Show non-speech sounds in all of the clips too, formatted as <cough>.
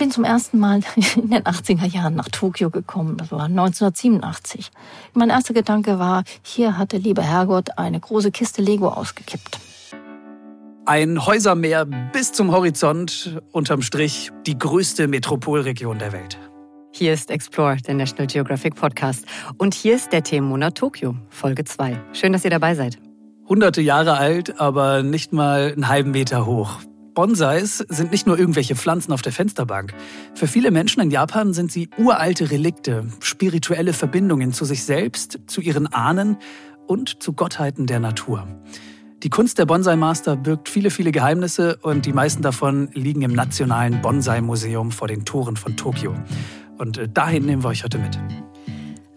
bin zum ersten Mal <laughs> in den 80er Jahren nach Tokio gekommen. Das war 1987. Mein erster Gedanke war, hier hat der liebe Herrgott eine große Kiste Lego ausgekippt. Ein Häusermeer bis zum Horizont, unterm Strich die größte Metropolregion der Welt. Hier ist Explore, der National Geographic Podcast. Und hier ist der Themenmonat Tokio, Folge 2. Schön, dass ihr dabei seid. Hunderte Jahre alt, aber nicht mal einen halben Meter hoch. Bonsais sind nicht nur irgendwelche Pflanzen auf der Fensterbank. Für viele Menschen in Japan sind sie uralte Relikte, spirituelle Verbindungen zu sich selbst, zu ihren Ahnen und zu Gottheiten der Natur. Die Kunst der Bonsai-Master birgt viele, viele Geheimnisse und die meisten davon liegen im Nationalen Bonsai-Museum vor den Toren von Tokio. Und äh, dahin nehmen wir euch heute mit.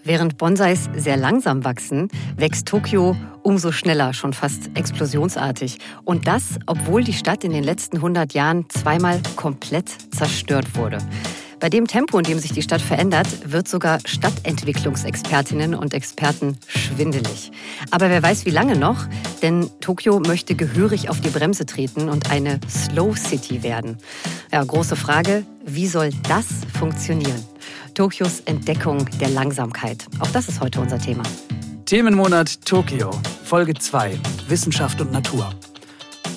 Während Bonsais sehr langsam wachsen, wächst Tokio umso schneller, schon fast explosionsartig. Und das, obwohl die Stadt in den letzten 100 Jahren zweimal komplett zerstört wurde. Bei dem Tempo, in dem sich die Stadt verändert, wird sogar Stadtentwicklungsexpertinnen und Experten schwindelig. Aber wer weiß, wie lange noch? Denn Tokio möchte gehörig auf die Bremse treten und eine Slow City werden. Ja, große Frage, wie soll das funktionieren? Tokios Entdeckung der Langsamkeit. Auch das ist heute unser Thema. Themenmonat Tokio, Folge 2, Wissenschaft und Natur.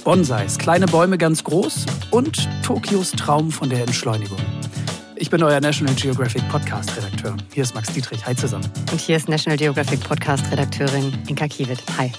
Bonsais, kleine Bäume ganz groß und Tokios Traum von der Entschleunigung. Ich bin euer National Geographic Podcast-Redakteur. Hier ist Max Dietrich. Hi zusammen. Und hier ist National Geographic Podcast-Redakteurin Inka Kiewit. Hi.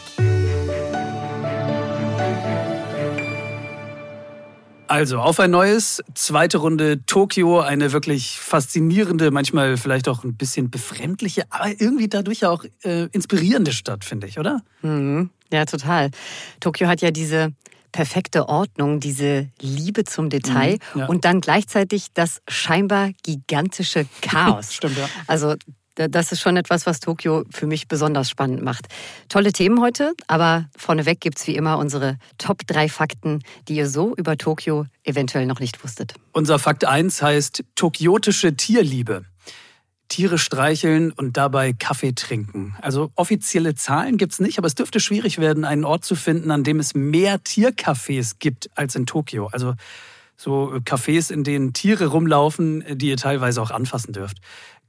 Also auf ein neues, zweite Runde Tokio, eine wirklich faszinierende, manchmal vielleicht auch ein bisschen befremdliche, aber irgendwie dadurch auch äh, inspirierende Stadt, finde ich, oder? Mhm. Ja, total. Tokio hat ja diese perfekte Ordnung, diese Liebe zum Detail mhm, ja. und dann gleichzeitig das scheinbar gigantische Chaos. <laughs> Stimmt, ja. Also das ist schon etwas, was Tokio für mich besonders spannend macht. Tolle Themen heute, aber vorneweg gibt es wie immer unsere Top 3 Fakten, die ihr so über Tokio eventuell noch nicht wusstet. Unser Fakt 1 heißt Tokiotische Tierliebe. Tiere streicheln und dabei Kaffee trinken. Also offizielle Zahlen gibt es nicht, aber es dürfte schwierig werden, einen Ort zu finden, an dem es mehr Tiercafés gibt als in Tokio. Also so Cafés, in denen Tiere rumlaufen, die ihr teilweise auch anfassen dürft.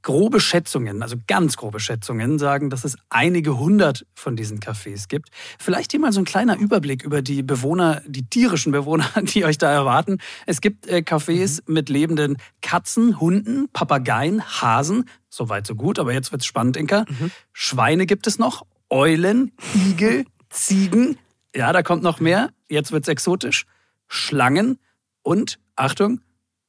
Grobe Schätzungen, also ganz grobe Schätzungen, sagen, dass es einige hundert von diesen Cafés gibt. Vielleicht hier mal so ein kleiner Überblick über die Bewohner, die tierischen Bewohner, <laughs> die euch da erwarten. Es gibt äh, Cafés mhm. mit lebenden Katzen, Hunden, Papageien, Hasen. Soweit so gut, aber jetzt wird's spannend, Inka. Mhm. Schweine gibt es noch, Eulen, Igel, Ziegen. Ja, da kommt noch mehr. Jetzt wird's exotisch. Schlangen und, Achtung,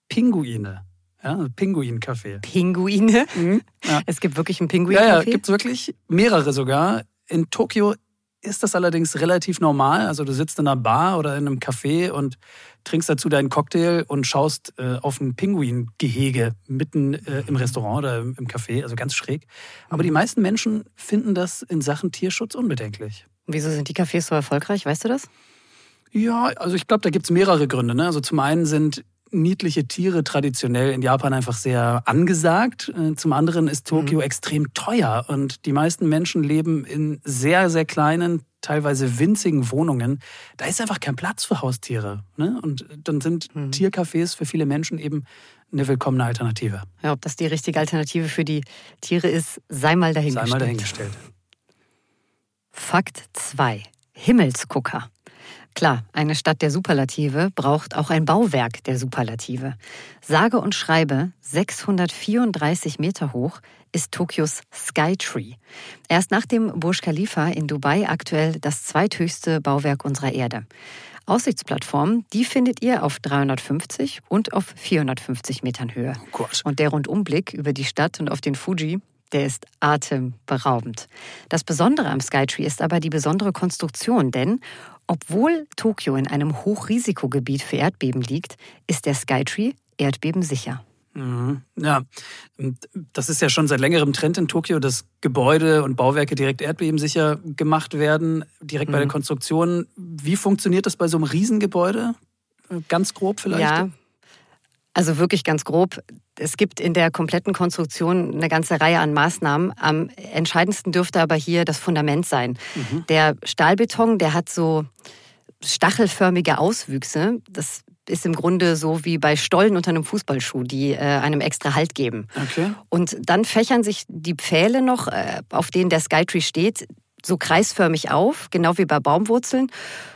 Pinguine. Ja, Pinguin-Café. Pinguine? Mhm, ja. Es gibt wirklich ein Pinguin-Café? Ja, ja, gibt es wirklich mehrere sogar. In Tokio ist das allerdings relativ normal. Also du sitzt in einer Bar oder in einem Café und trinkst dazu deinen Cocktail und schaust äh, auf ein Pinguin-Gehege mitten äh, im Restaurant oder im Café, also ganz schräg. Aber die meisten Menschen finden das in Sachen Tierschutz unbedenklich. Wieso sind die Cafés so erfolgreich? Weißt du das? Ja, also ich glaube, da gibt es mehrere Gründe. Ne? Also zum einen sind niedliche Tiere traditionell in Japan einfach sehr angesagt. Äh, zum anderen ist Tokio mhm. extrem teuer und die meisten Menschen leben in sehr, sehr kleinen, teilweise winzigen Wohnungen. Da ist einfach kein Platz für Haustiere. Ne? Und dann sind mhm. Tiercafés für viele Menschen eben eine willkommene Alternative. Ja, ob das die richtige Alternative für die Tiere ist, sei mal dahingestellt. Sei mal dahingestellt. Fakt 2. Himmelsgucker. Klar, eine Stadt der Superlative braucht auch ein Bauwerk der Superlative. Sage und schreibe 634 Meter hoch ist Tokios Skytree. Erst nach dem Burj Khalifa in Dubai aktuell das zweithöchste Bauwerk unserer Erde. Aussichtsplattform, die findet ihr auf 350 und auf 450 Metern Höhe. Oh und der Rundumblick über die Stadt und auf den Fuji, der ist atemberaubend. Das Besondere am Skytree ist aber die besondere Konstruktion, denn obwohl Tokio in einem Hochrisikogebiet für Erdbeben liegt, ist der Skytree erdbebensicher. Mhm. Ja, das ist ja schon seit längerem Trend in Tokio, dass Gebäude und Bauwerke direkt erdbebensicher gemacht werden, direkt mhm. bei der mhm. Konstruktion. Wie funktioniert das bei so einem Riesengebäude? Ganz grob vielleicht? Ja, also wirklich ganz grob. Es gibt in der kompletten Konstruktion eine ganze Reihe an Maßnahmen. Am entscheidendsten dürfte aber hier das Fundament sein. Mhm. Der Stahlbeton, der hat so stachelförmige Auswüchse. Das ist im Grunde so wie bei Stollen unter einem Fußballschuh, die äh, einem extra Halt geben. Okay. Und dann fächern sich die Pfähle noch, äh, auf denen der Skytree steht, so kreisförmig auf, genau wie bei Baumwurzeln.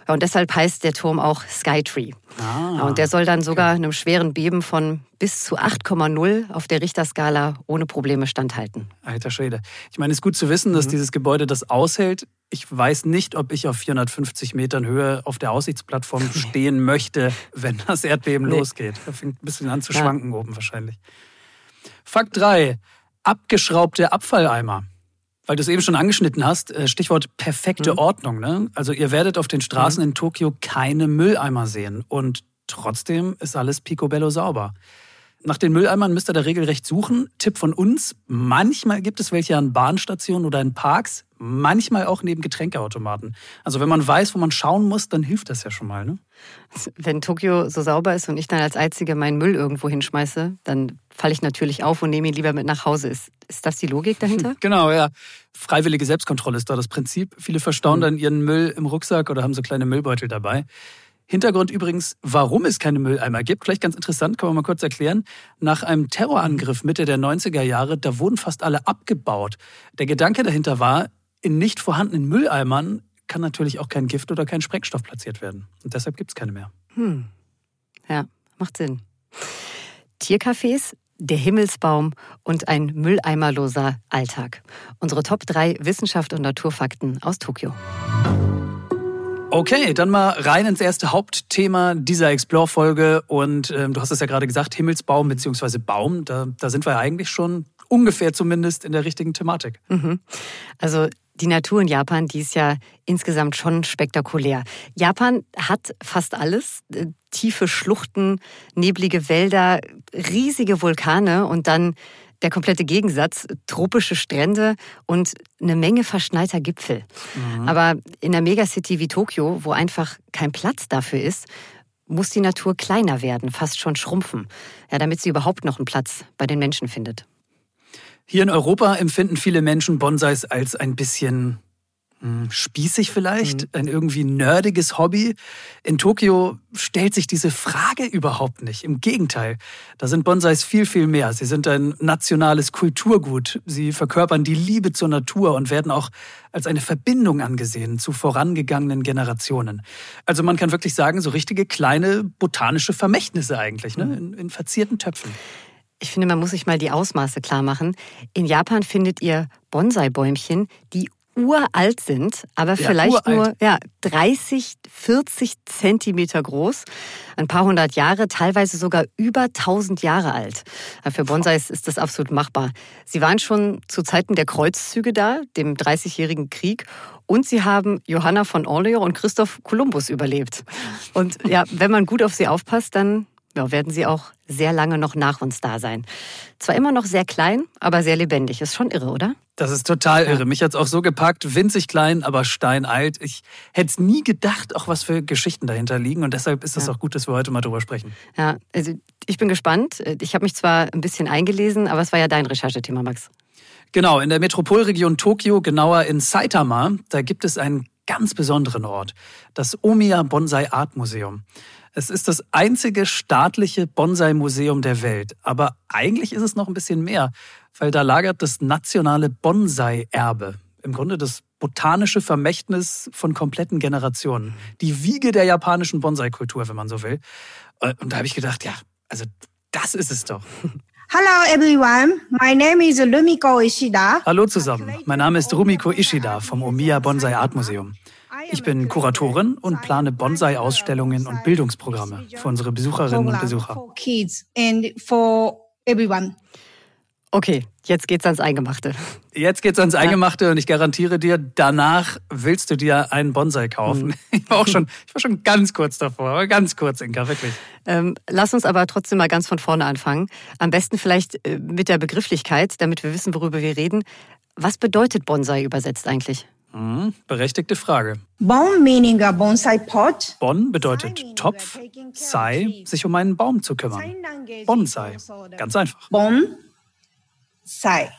und deshalb heißt der Turm auch Skytree. Ah, und der soll dann sogar einem schweren Beben von bis zu 8,0 auf der Richterskala ohne Probleme standhalten. Alter Schwede. Ich meine, es ist gut zu wissen, dass mhm. dieses Gebäude das aushält. Ich weiß nicht, ob ich auf 450 Metern Höhe auf der Aussichtsplattform <laughs> stehen möchte, wenn das Erdbeben nee. losgeht. Da fängt ein bisschen an zu schwanken ja. oben wahrscheinlich. Fakt 3. Abgeschraubte Abfalleimer weil du es eben schon angeschnitten hast, äh, Stichwort perfekte mhm. Ordnung. Ne? Also ihr werdet auf den Straßen mhm. in Tokio keine Mülleimer sehen und trotzdem ist alles picobello sauber. Nach den Mülleimern müsst ihr da regelrecht suchen. Tipp von uns, manchmal gibt es welche an Bahnstationen oder in Parks, manchmal auch neben Getränkeautomaten. Also wenn man weiß, wo man schauen muss, dann hilft das ja schon mal. Ne? Wenn Tokio so sauber ist und ich dann als Einzige meinen Müll irgendwo hinschmeiße, dann falle ich natürlich auf und nehme ihn lieber mit nach Hause. Ist, ist das die Logik dahinter? <laughs> Genau, ja. Freiwillige Selbstkontrolle ist da das Prinzip. Viele verstauen mhm. dann ihren Müll im Rucksack oder haben so kleine Müllbeutel dabei. Hintergrund übrigens, warum es keine Mülleimer gibt. Vielleicht ganz interessant, kann man mal kurz erklären. Nach einem Terrorangriff Mitte der 90er Jahre, da wurden fast alle abgebaut. Der Gedanke dahinter war, in nicht vorhandenen Mülleimern kann natürlich auch kein Gift oder kein Sprengstoff platziert werden. Und deshalb gibt es keine mehr. Hm. Ja, macht Sinn. Tiercafés, der Himmelsbaum und ein mülleimerloser Alltag. Unsere Top 3 Wissenschaft und Naturfakten aus Tokio. Okay, dann mal rein ins erste Hauptthema dieser Explore-Folge. Und ähm, du hast es ja gerade gesagt, Himmelsbaum bzw. Baum. Da, da sind wir ja eigentlich schon ungefähr zumindest in der richtigen Thematik. Mhm. Also die Natur in Japan, die ist ja insgesamt schon spektakulär. Japan hat fast alles. Äh, tiefe Schluchten, neblige Wälder, riesige Vulkane und dann der komplette Gegensatz, tropische Strände und eine Menge verschneiter Gipfel. Mhm. Aber in einer Megacity wie Tokio, wo einfach kein Platz dafür ist, muss die Natur kleiner werden, fast schon schrumpfen, ja, damit sie überhaupt noch einen Platz bei den Menschen findet. Hier in Europa empfinden viele Menschen Bonsais als ein bisschen spießig vielleicht, mhm. ein irgendwie nerdiges Hobby. In Tokio stellt sich diese Frage überhaupt nicht. Im Gegenteil, da sind Bonsais viel, viel mehr. Sie sind ein nationales Kulturgut. Sie verkörpern die Liebe zur Natur und werden auch als eine Verbindung angesehen zu vorangegangenen Generationen. Also man kann wirklich sagen, so richtige kleine botanische Vermächtnisse eigentlich, ne? Mhm. in, in verzierten Töpfen. Ich finde, man muss sich mal die Ausmaße klar machen. In Japan findet ihr Bonsai-Bäumchen, die uralt sind, aber ja, vielleicht uralt. nur ja, 30, 40 Zentimeter groß, ein paar hundert Jahre, teilweise sogar über 1000 Jahre alt. Für Bonsais ist das absolut machbar. Sie waren schon zu Zeiten der Kreuzzüge da, dem 30-jährigen Krieg, und sie haben Johanna von Orleans und Christoph Kolumbus überlebt. Und ja, wenn man gut auf sie aufpasst, dann ja, werden sie auch sehr lange noch nach uns da sein. Zwar immer noch sehr klein, aber sehr lebendig. Ist schon irre, oder? Das ist total irre. Mich hat es auch so gepackt, winzig klein, aber steinalt. Ich hätte es nie gedacht, auch was für Geschichten dahinter liegen. Und deshalb ist es ja. auch gut, dass wir heute mal drüber sprechen. Ja, also ich bin gespannt. Ich habe mich zwar ein bisschen eingelesen, aber es war ja dein Recherchethema, Max. Genau, in der Metropolregion Tokio, genauer in Saitama, da gibt es einen ganz besonderen Ort, das Omiya Bonsai Art Museum. Es ist das einzige staatliche Bonsai-Museum der Welt. Aber eigentlich ist es noch ein bisschen mehr, weil da lagert das nationale Bonsai-Erbe. Im Grunde das botanische Vermächtnis von kompletten Generationen. Die Wiege der japanischen Bonsai-Kultur, wenn man so will. Äh, und da habe ich gedacht, ja, also das ist es doch. Hello everyone, my name is Rumiko Ishida. Hallo zusammen, mein Name ist Rumiko Ishida vom Omiya Bonsai Art Museum. Ich bin Kuratorin und plane Bonsai-Ausstellungen und Bildungsprogramme für unsere Besucherinnen und Besucher. Okay, jetzt geht's ans Eingemachte. Jetzt geht's ans Eingemachte und ich garantiere dir, danach willst du dir einen Bonsai kaufen. Mhm. Ich war auch schon, ich war schon ganz kurz davor, aber ganz kurz, Inka, wirklich. Ähm, lass uns aber trotzdem mal ganz von vorne anfangen. Am besten vielleicht äh, mit der Begrifflichkeit, damit wir wissen, worüber wir reden. Was bedeutet Bonsai übersetzt eigentlich? Hm, berechtigte Frage. Bon meaning a bonsai pot. Bon bedeutet Topf, Sai, sich um einen Baum zu kümmern. Bonsai, ganz einfach. Bon, Sai.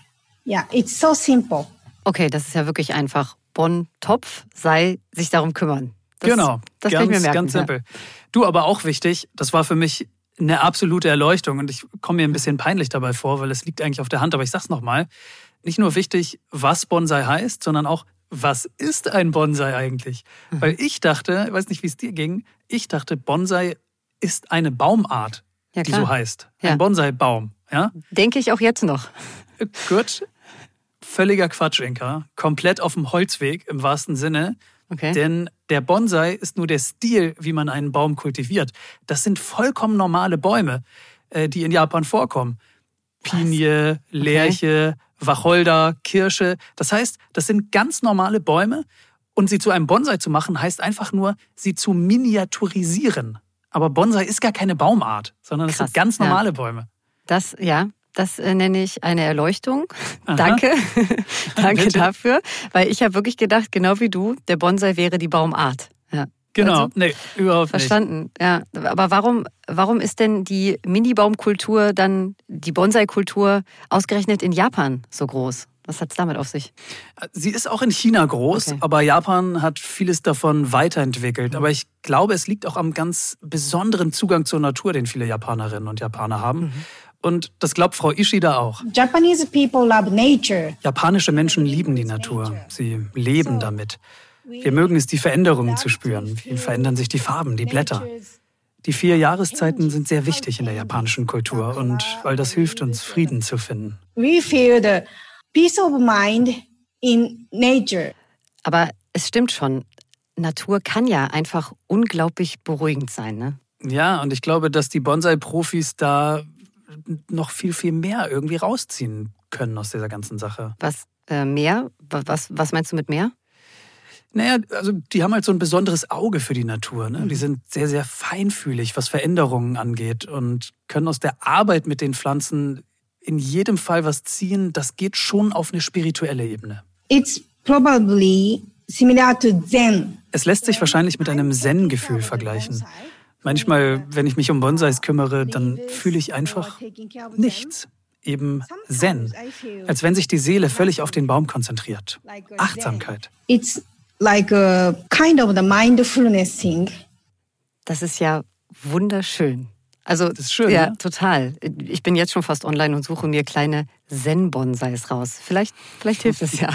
Ja, it's so simple. Okay, das ist ja wirklich einfach. Bon, Topf, Sai, sich darum kümmern. Das, genau, das ganz, kann ich mir merken. ganz simpel. Du, aber auch wichtig, das war für mich eine absolute Erleuchtung und ich komme mir ein bisschen peinlich dabei vor, weil es liegt eigentlich auf der Hand, aber ich sag's nochmal. Nicht nur wichtig, was Bonsai heißt, sondern auch, was ist ein Bonsai eigentlich? Mhm. Weil ich dachte, ich weiß nicht, wie es dir ging, ich dachte, Bonsai ist eine Baumart, Ja, die so heißt. Ja. Ein Bonsai-Baum. Ja? Denke ich auch jetzt noch. <laughs> Gut. Völliger Quatsch, Inka. Komplett auf dem Holzweg im wahrsten Sinne. Okay. Denn der Bonsai ist nur der Stil, wie man einen Baum kultiviert. Das sind vollkommen normale Bäume, äh, die in Japan vorkommen. Pinie, Lärche, Wacholder, Kirsche. Das heißt, das sind ganz normale Bäume. Und sie zu einem Bonsai zu machen, heißt einfach nur, sie zu miniaturisieren. Aber Bonsai ist gar keine Baumart, sondern es Krass, sind ganz ja. normale Bäume. Das, ja, das äh, nenne ich eine Erleuchtung. Aha. Danke. <laughs> Danke Bitte. dafür. Weil ich habe wirklich gedacht, genau wie du, der Bonsai wäre die Baumart. Ja. Genau, Also, nee, überhaupt nicht. Verstanden, ja. Aber warum, warum ist denn die Mini-Baumkultur dann, die Bonsai-Kultur ausgerechnet in Japan so groß? Was hat's damit auf sich? Sie ist auch in China groß, Okay. aber Japan hat vieles davon weiterentwickelt. Aber ich glaube, es liegt auch am ganz besonderen Zugang zur Natur, den viele Japanerinnen und Japaner haben. Und das glaubt Frau Ishida auch. Japanese people love nature. Japanische Menschen lieben die Natur. Sie leben damit. Wir mögen es, die Veränderungen zu spüren. Wie verändern sich die Farben, die Blätter? Die vier Jahreszeiten sind sehr wichtig in der japanischen Kultur und weil das hilft uns, Frieden zu finden. We feel the peace of mind in nature. Aber es stimmt schon, Natur kann ja einfach unglaublich beruhigend sein, ne? Ja, und ich glaube, dass die Bonsai-Profis da noch viel, viel mehr irgendwie rausziehen können aus dieser ganzen Sache. Was äh, mehr? Wa- Was, was meinst du mit mehr? Naja, also die haben halt so ein besonderes Auge für die Natur. Ne? Die sind sehr, sehr feinfühlig, was Veränderungen angeht und können aus der Arbeit mit den Pflanzen in jedem Fall was ziehen. Das geht schon auf eine spirituelle Ebene. It's probably similar to Zen. Es lässt sich wahrscheinlich mit einem Zen-Gefühl vergleichen. Manchmal, wenn ich mich um Bonsais kümmere, dann fühle ich einfach nichts. Eben Zen. Als wenn sich die Seele völlig auf den Baum konzentriert. Achtsamkeit. It's like a kind of the mindfulness thing. Das ist ja wunderschön. Also, Das ist schön, ja, ne? total. Ich bin jetzt schon fast online und suche mir kleine Zen-Bonsais raus. Vielleicht, vielleicht hilft es ja.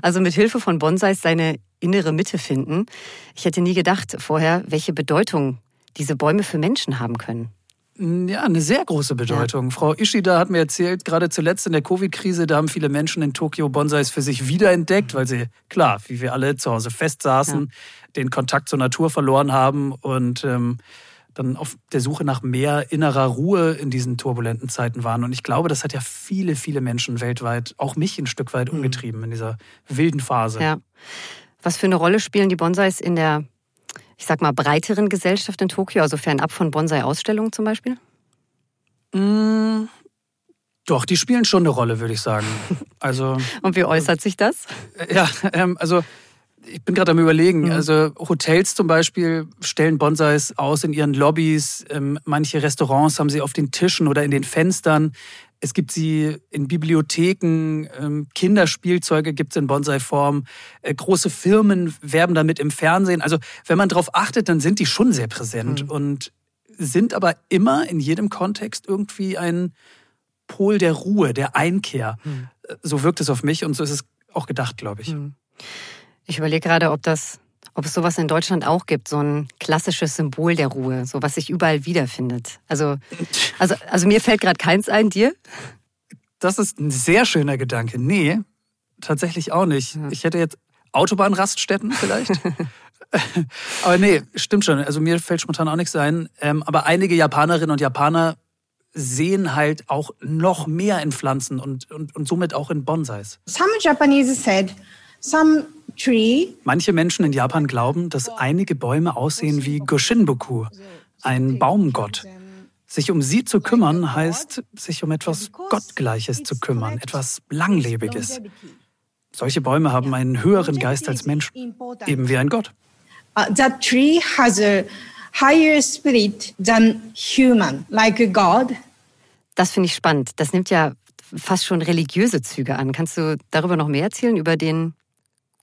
Also mit Hilfe von Bonsais seine innere Mitte finden. Ich hätte nie gedacht vorher, welche Bedeutung diese Bäume für Menschen haben können. Ja, eine sehr große Bedeutung. Frau Ishida hat mir erzählt, gerade zuletzt in der Covid-Krise, da haben viele Menschen in Tokio Bonsais für sich wiederentdeckt, weil sie, klar, wie wir alle zu Hause festsaßen, den Kontakt zur Natur verloren haben und ähm, dann auf der Suche nach mehr innerer Ruhe in diesen turbulenten Zeiten waren. Und ich glaube, das hat ja viele, viele Menschen weltweit, auch mich ein Stück weit umgetrieben in dieser wilden Phase. Ja. Was für eine Rolle spielen die Bonsais in der, ich sag mal, breiteren Gesellschaft in Tokio, also fernab von Bonsai-Ausstellungen zum Beispiel? Mm, Doch, die spielen schon eine Rolle, würde ich sagen. <laughs> Also Und wie äußert sich das? Ja, ähm, also ich bin gerade am überlegen. Also Hotels zum Beispiel stellen Bonsais aus in ihren Lobbys. Ähm, manche Restaurants haben sie auf den Tischen oder in den Fenstern. Es gibt sie in Bibliotheken, ähm, Kinderspielzeuge gibt es in Bonsai-Form. Äh, große Firmen werben damit im Fernsehen. Also wenn man darauf achtet, dann sind die schon sehr präsent und sind aber immer in jedem Kontext irgendwie ein Pol der Ruhe, der Einkehr. Äh, So wirkt es auf mich und so ist es auch gedacht, glaube ich. Ich überlege gerade, ob das, ob es sowas in Deutschland auch gibt, so ein klassisches Symbol der Ruhe, so was sich überall wiederfindet. Also, also, also mir fällt gerade keins ein, dir? Das ist ein sehr schöner Gedanke. Nee, tatsächlich auch nicht. Ich hätte jetzt Autobahnraststätten vielleicht. <laughs> aber nee, stimmt schon. Also mir fällt spontan auch nichts ein. Ähm, aber einige Japanerinnen und Japaner sehen halt auch noch mehr in Pflanzen und, und, und somit auch in Bonsais. Some Japanese said some tree Manche Menschen in Japan glauben, dass einige Bäume aussehen wie Goshinboku, ein Baumgott. Sich um sie zu kümmern heißt, sich um etwas Gottgleiches zu kümmern, etwas Langlebiges. Solche Bäume haben einen höheren Geist als Menschen, eben wie ein Gott. uh, that tree has a higher spirit than human, like a god. Das finde ich spannend. Das nimmt ja fast schon religiöse Züge an. Kannst du darüber noch mehr erzählen, über den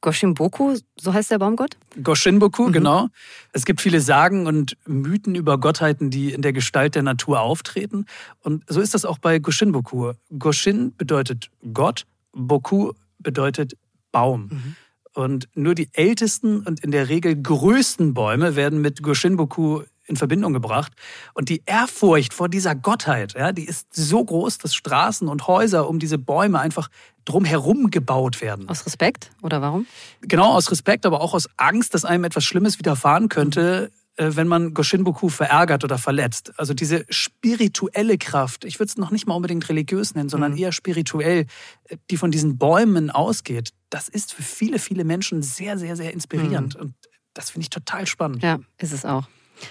Goshimboku, so heißt der Baumgott? Goshinboku, mhm. genau. Es gibt viele Sagen und Mythen über Gottheiten, die in der Gestalt der Natur auftreten. Und so ist das auch bei Goshinboku. Goshin bedeutet Gott, Boku bedeutet Baum. Mhm. Und nur die ältesten und in der Regel größten Bäume werden mit Goshinboku in Verbindung gebracht. Und die Ehrfurcht vor dieser Gottheit, ja, die ist so groß, dass Straßen und Häuser um diese Bäume einfach drumherum gebaut werden. Aus Respekt oder warum? Genau, aus Respekt, aber auch aus Angst, dass einem etwas Schlimmes widerfahren könnte, äh, wenn man Goshinboku verärgert oder verletzt. Also diese spirituelle Kraft, ich würde es noch nicht mal unbedingt religiös nennen, sondern mhm. eher spirituell, äh, die von diesen Bäumen ausgeht, das ist für viele, viele Menschen sehr, sehr, sehr inspirierend. Mhm. Und das finde ich total spannend. Ja, ist es auch.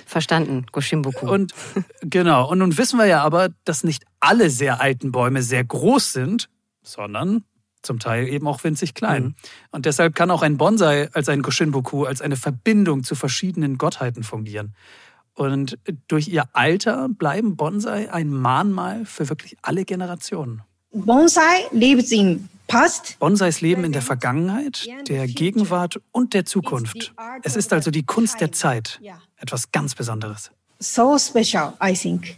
Verstanden, Goshimboku. Und genau, und nun wissen wir ja aber, dass nicht alle sehr alten Bäume sehr groß sind, sondern zum Teil eben auch winzig klein. Mhm. Und deshalb kann auch ein Bonsai als ein Goshinboku, als eine Verbindung zu verschiedenen Gottheiten fungieren. Und durch ihr Alter bleiben Bonsai ein Mahnmal für wirklich alle Generationen. Bonsai lebt im Past. Bonsais leben in der Vergangenheit, der Gegenwart und der Zukunft. Es ist also die Kunst der Zeit. Etwas ganz Besonderes. So special, I think.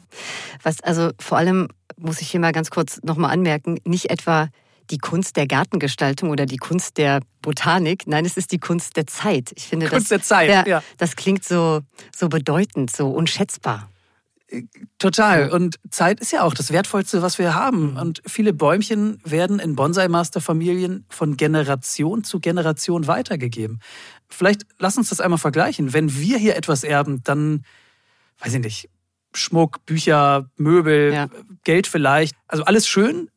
Was also vor allem muss ich hier mal ganz kurz nochmal anmerken, nicht etwa die Kunst der Gartengestaltung oder die Kunst der Botanik. Nein, es ist die Kunst der Zeit. Ich finde, Kunst das, der Zeit, ja, ja. das klingt so, so bedeutend, so unschätzbar. Total. Und Zeit ist ja auch das Wertvollste, was wir haben. Mhm. Und viele Bäumchen werden in Bonsai-Master-Familien von Generation zu Generation weitergegeben. Vielleicht lass uns das einmal vergleichen. Wenn wir hier etwas erben, dann, weiß ich nicht, Schmuck, Bücher, Möbel, ja. Geld vielleicht. Also alles schön,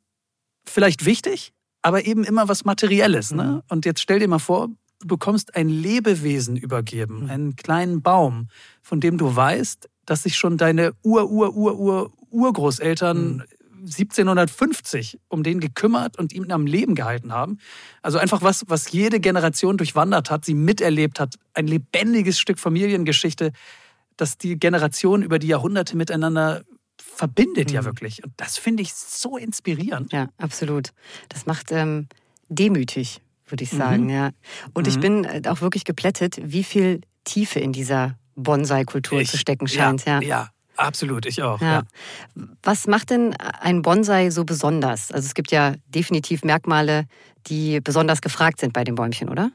vielleicht wichtig, aber eben immer was Materielles. Ne? Mhm. Und jetzt stell dir mal vor, du bekommst ein Lebewesen übergeben, mhm. einen kleinen Baum, von dem du weißt, dass sich schon deine Ur-Ur-Ur-Ur-Urgroßeltern mhm. 1750 um den gekümmert und ihn am Leben gehalten haben. Also einfach was, was jede Generation durchwandert hat, sie miterlebt hat, ein lebendiges Stück Familiengeschichte, das die Generationen über die Jahrhunderte miteinander verbindet mhm. ja wirklich. Und das finde ich so inspirierend. Ja, absolut. Das macht ähm, demütig, würde ich sagen. Mhm. Ja. Und mhm. ich bin äh, auch wirklich geplättet, wie viel Tiefe in dieser Bonsai-Kultur zu stecken scheint. Ja, ja. ja. Absolut, ich auch. Ja. ja. Was macht denn ein Bonsai so besonders? Also es gibt ja definitiv Merkmale, die besonders gefragt sind bei den Bäumchen, oder?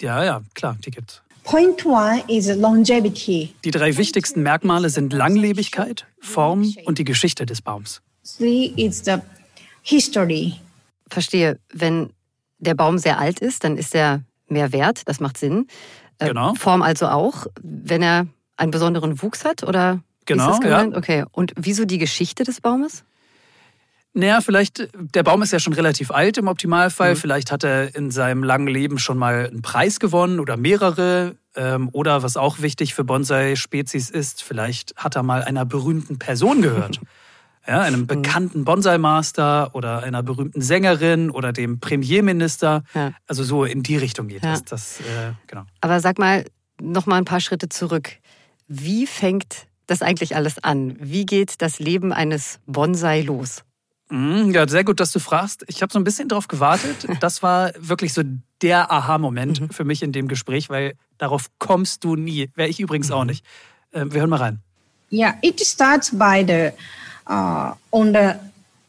Ja, ja, klar, die gibt's. Point one is longevity. Die drei wichtigsten Merkmale sind Langlebigkeit, Form und die Geschichte des Baums. Three is the history. Verstehe. Wenn der Baum sehr alt ist, dann ist er mehr wert. Das macht Sinn. Äh, genau. Form also auch, wenn er einen besonderen Wuchs hat oder genau, ja. Okay. Und wieso die Geschichte des Baumes? Naja, vielleicht, der Baum ist ja schon relativ alt im Optimalfall. Mhm. Vielleicht hat er in seinem langen Leben schon mal einen Preis gewonnen oder mehrere. Ähm, oder was auch wichtig für Bonsai-Spezies ist, vielleicht hat er mal einer berühmten Person gehört. <laughs> ja, einem mhm. bekannten Bonsai-Master oder einer berühmten Sängerin oder dem Premierminister. Ja. Also so in die Richtung geht ja. es. Das, äh, genau. Aber sag mal noch mal ein paar Schritte zurück. Wie fängt das eigentlich alles an? Wie geht das Leben eines Bonsai los? Mhm, ja, sehr gut, dass du fragst. Ich habe so ein bisschen drauf gewartet. <laughs> Das war wirklich so der Aha-Moment mhm. für mich in dem Gespräch, weil darauf kommst du nie. Wäre ich übrigens auch mhm. nicht. Äh, wir hören mal rein. Ja, yeah, it starts by the uh, on the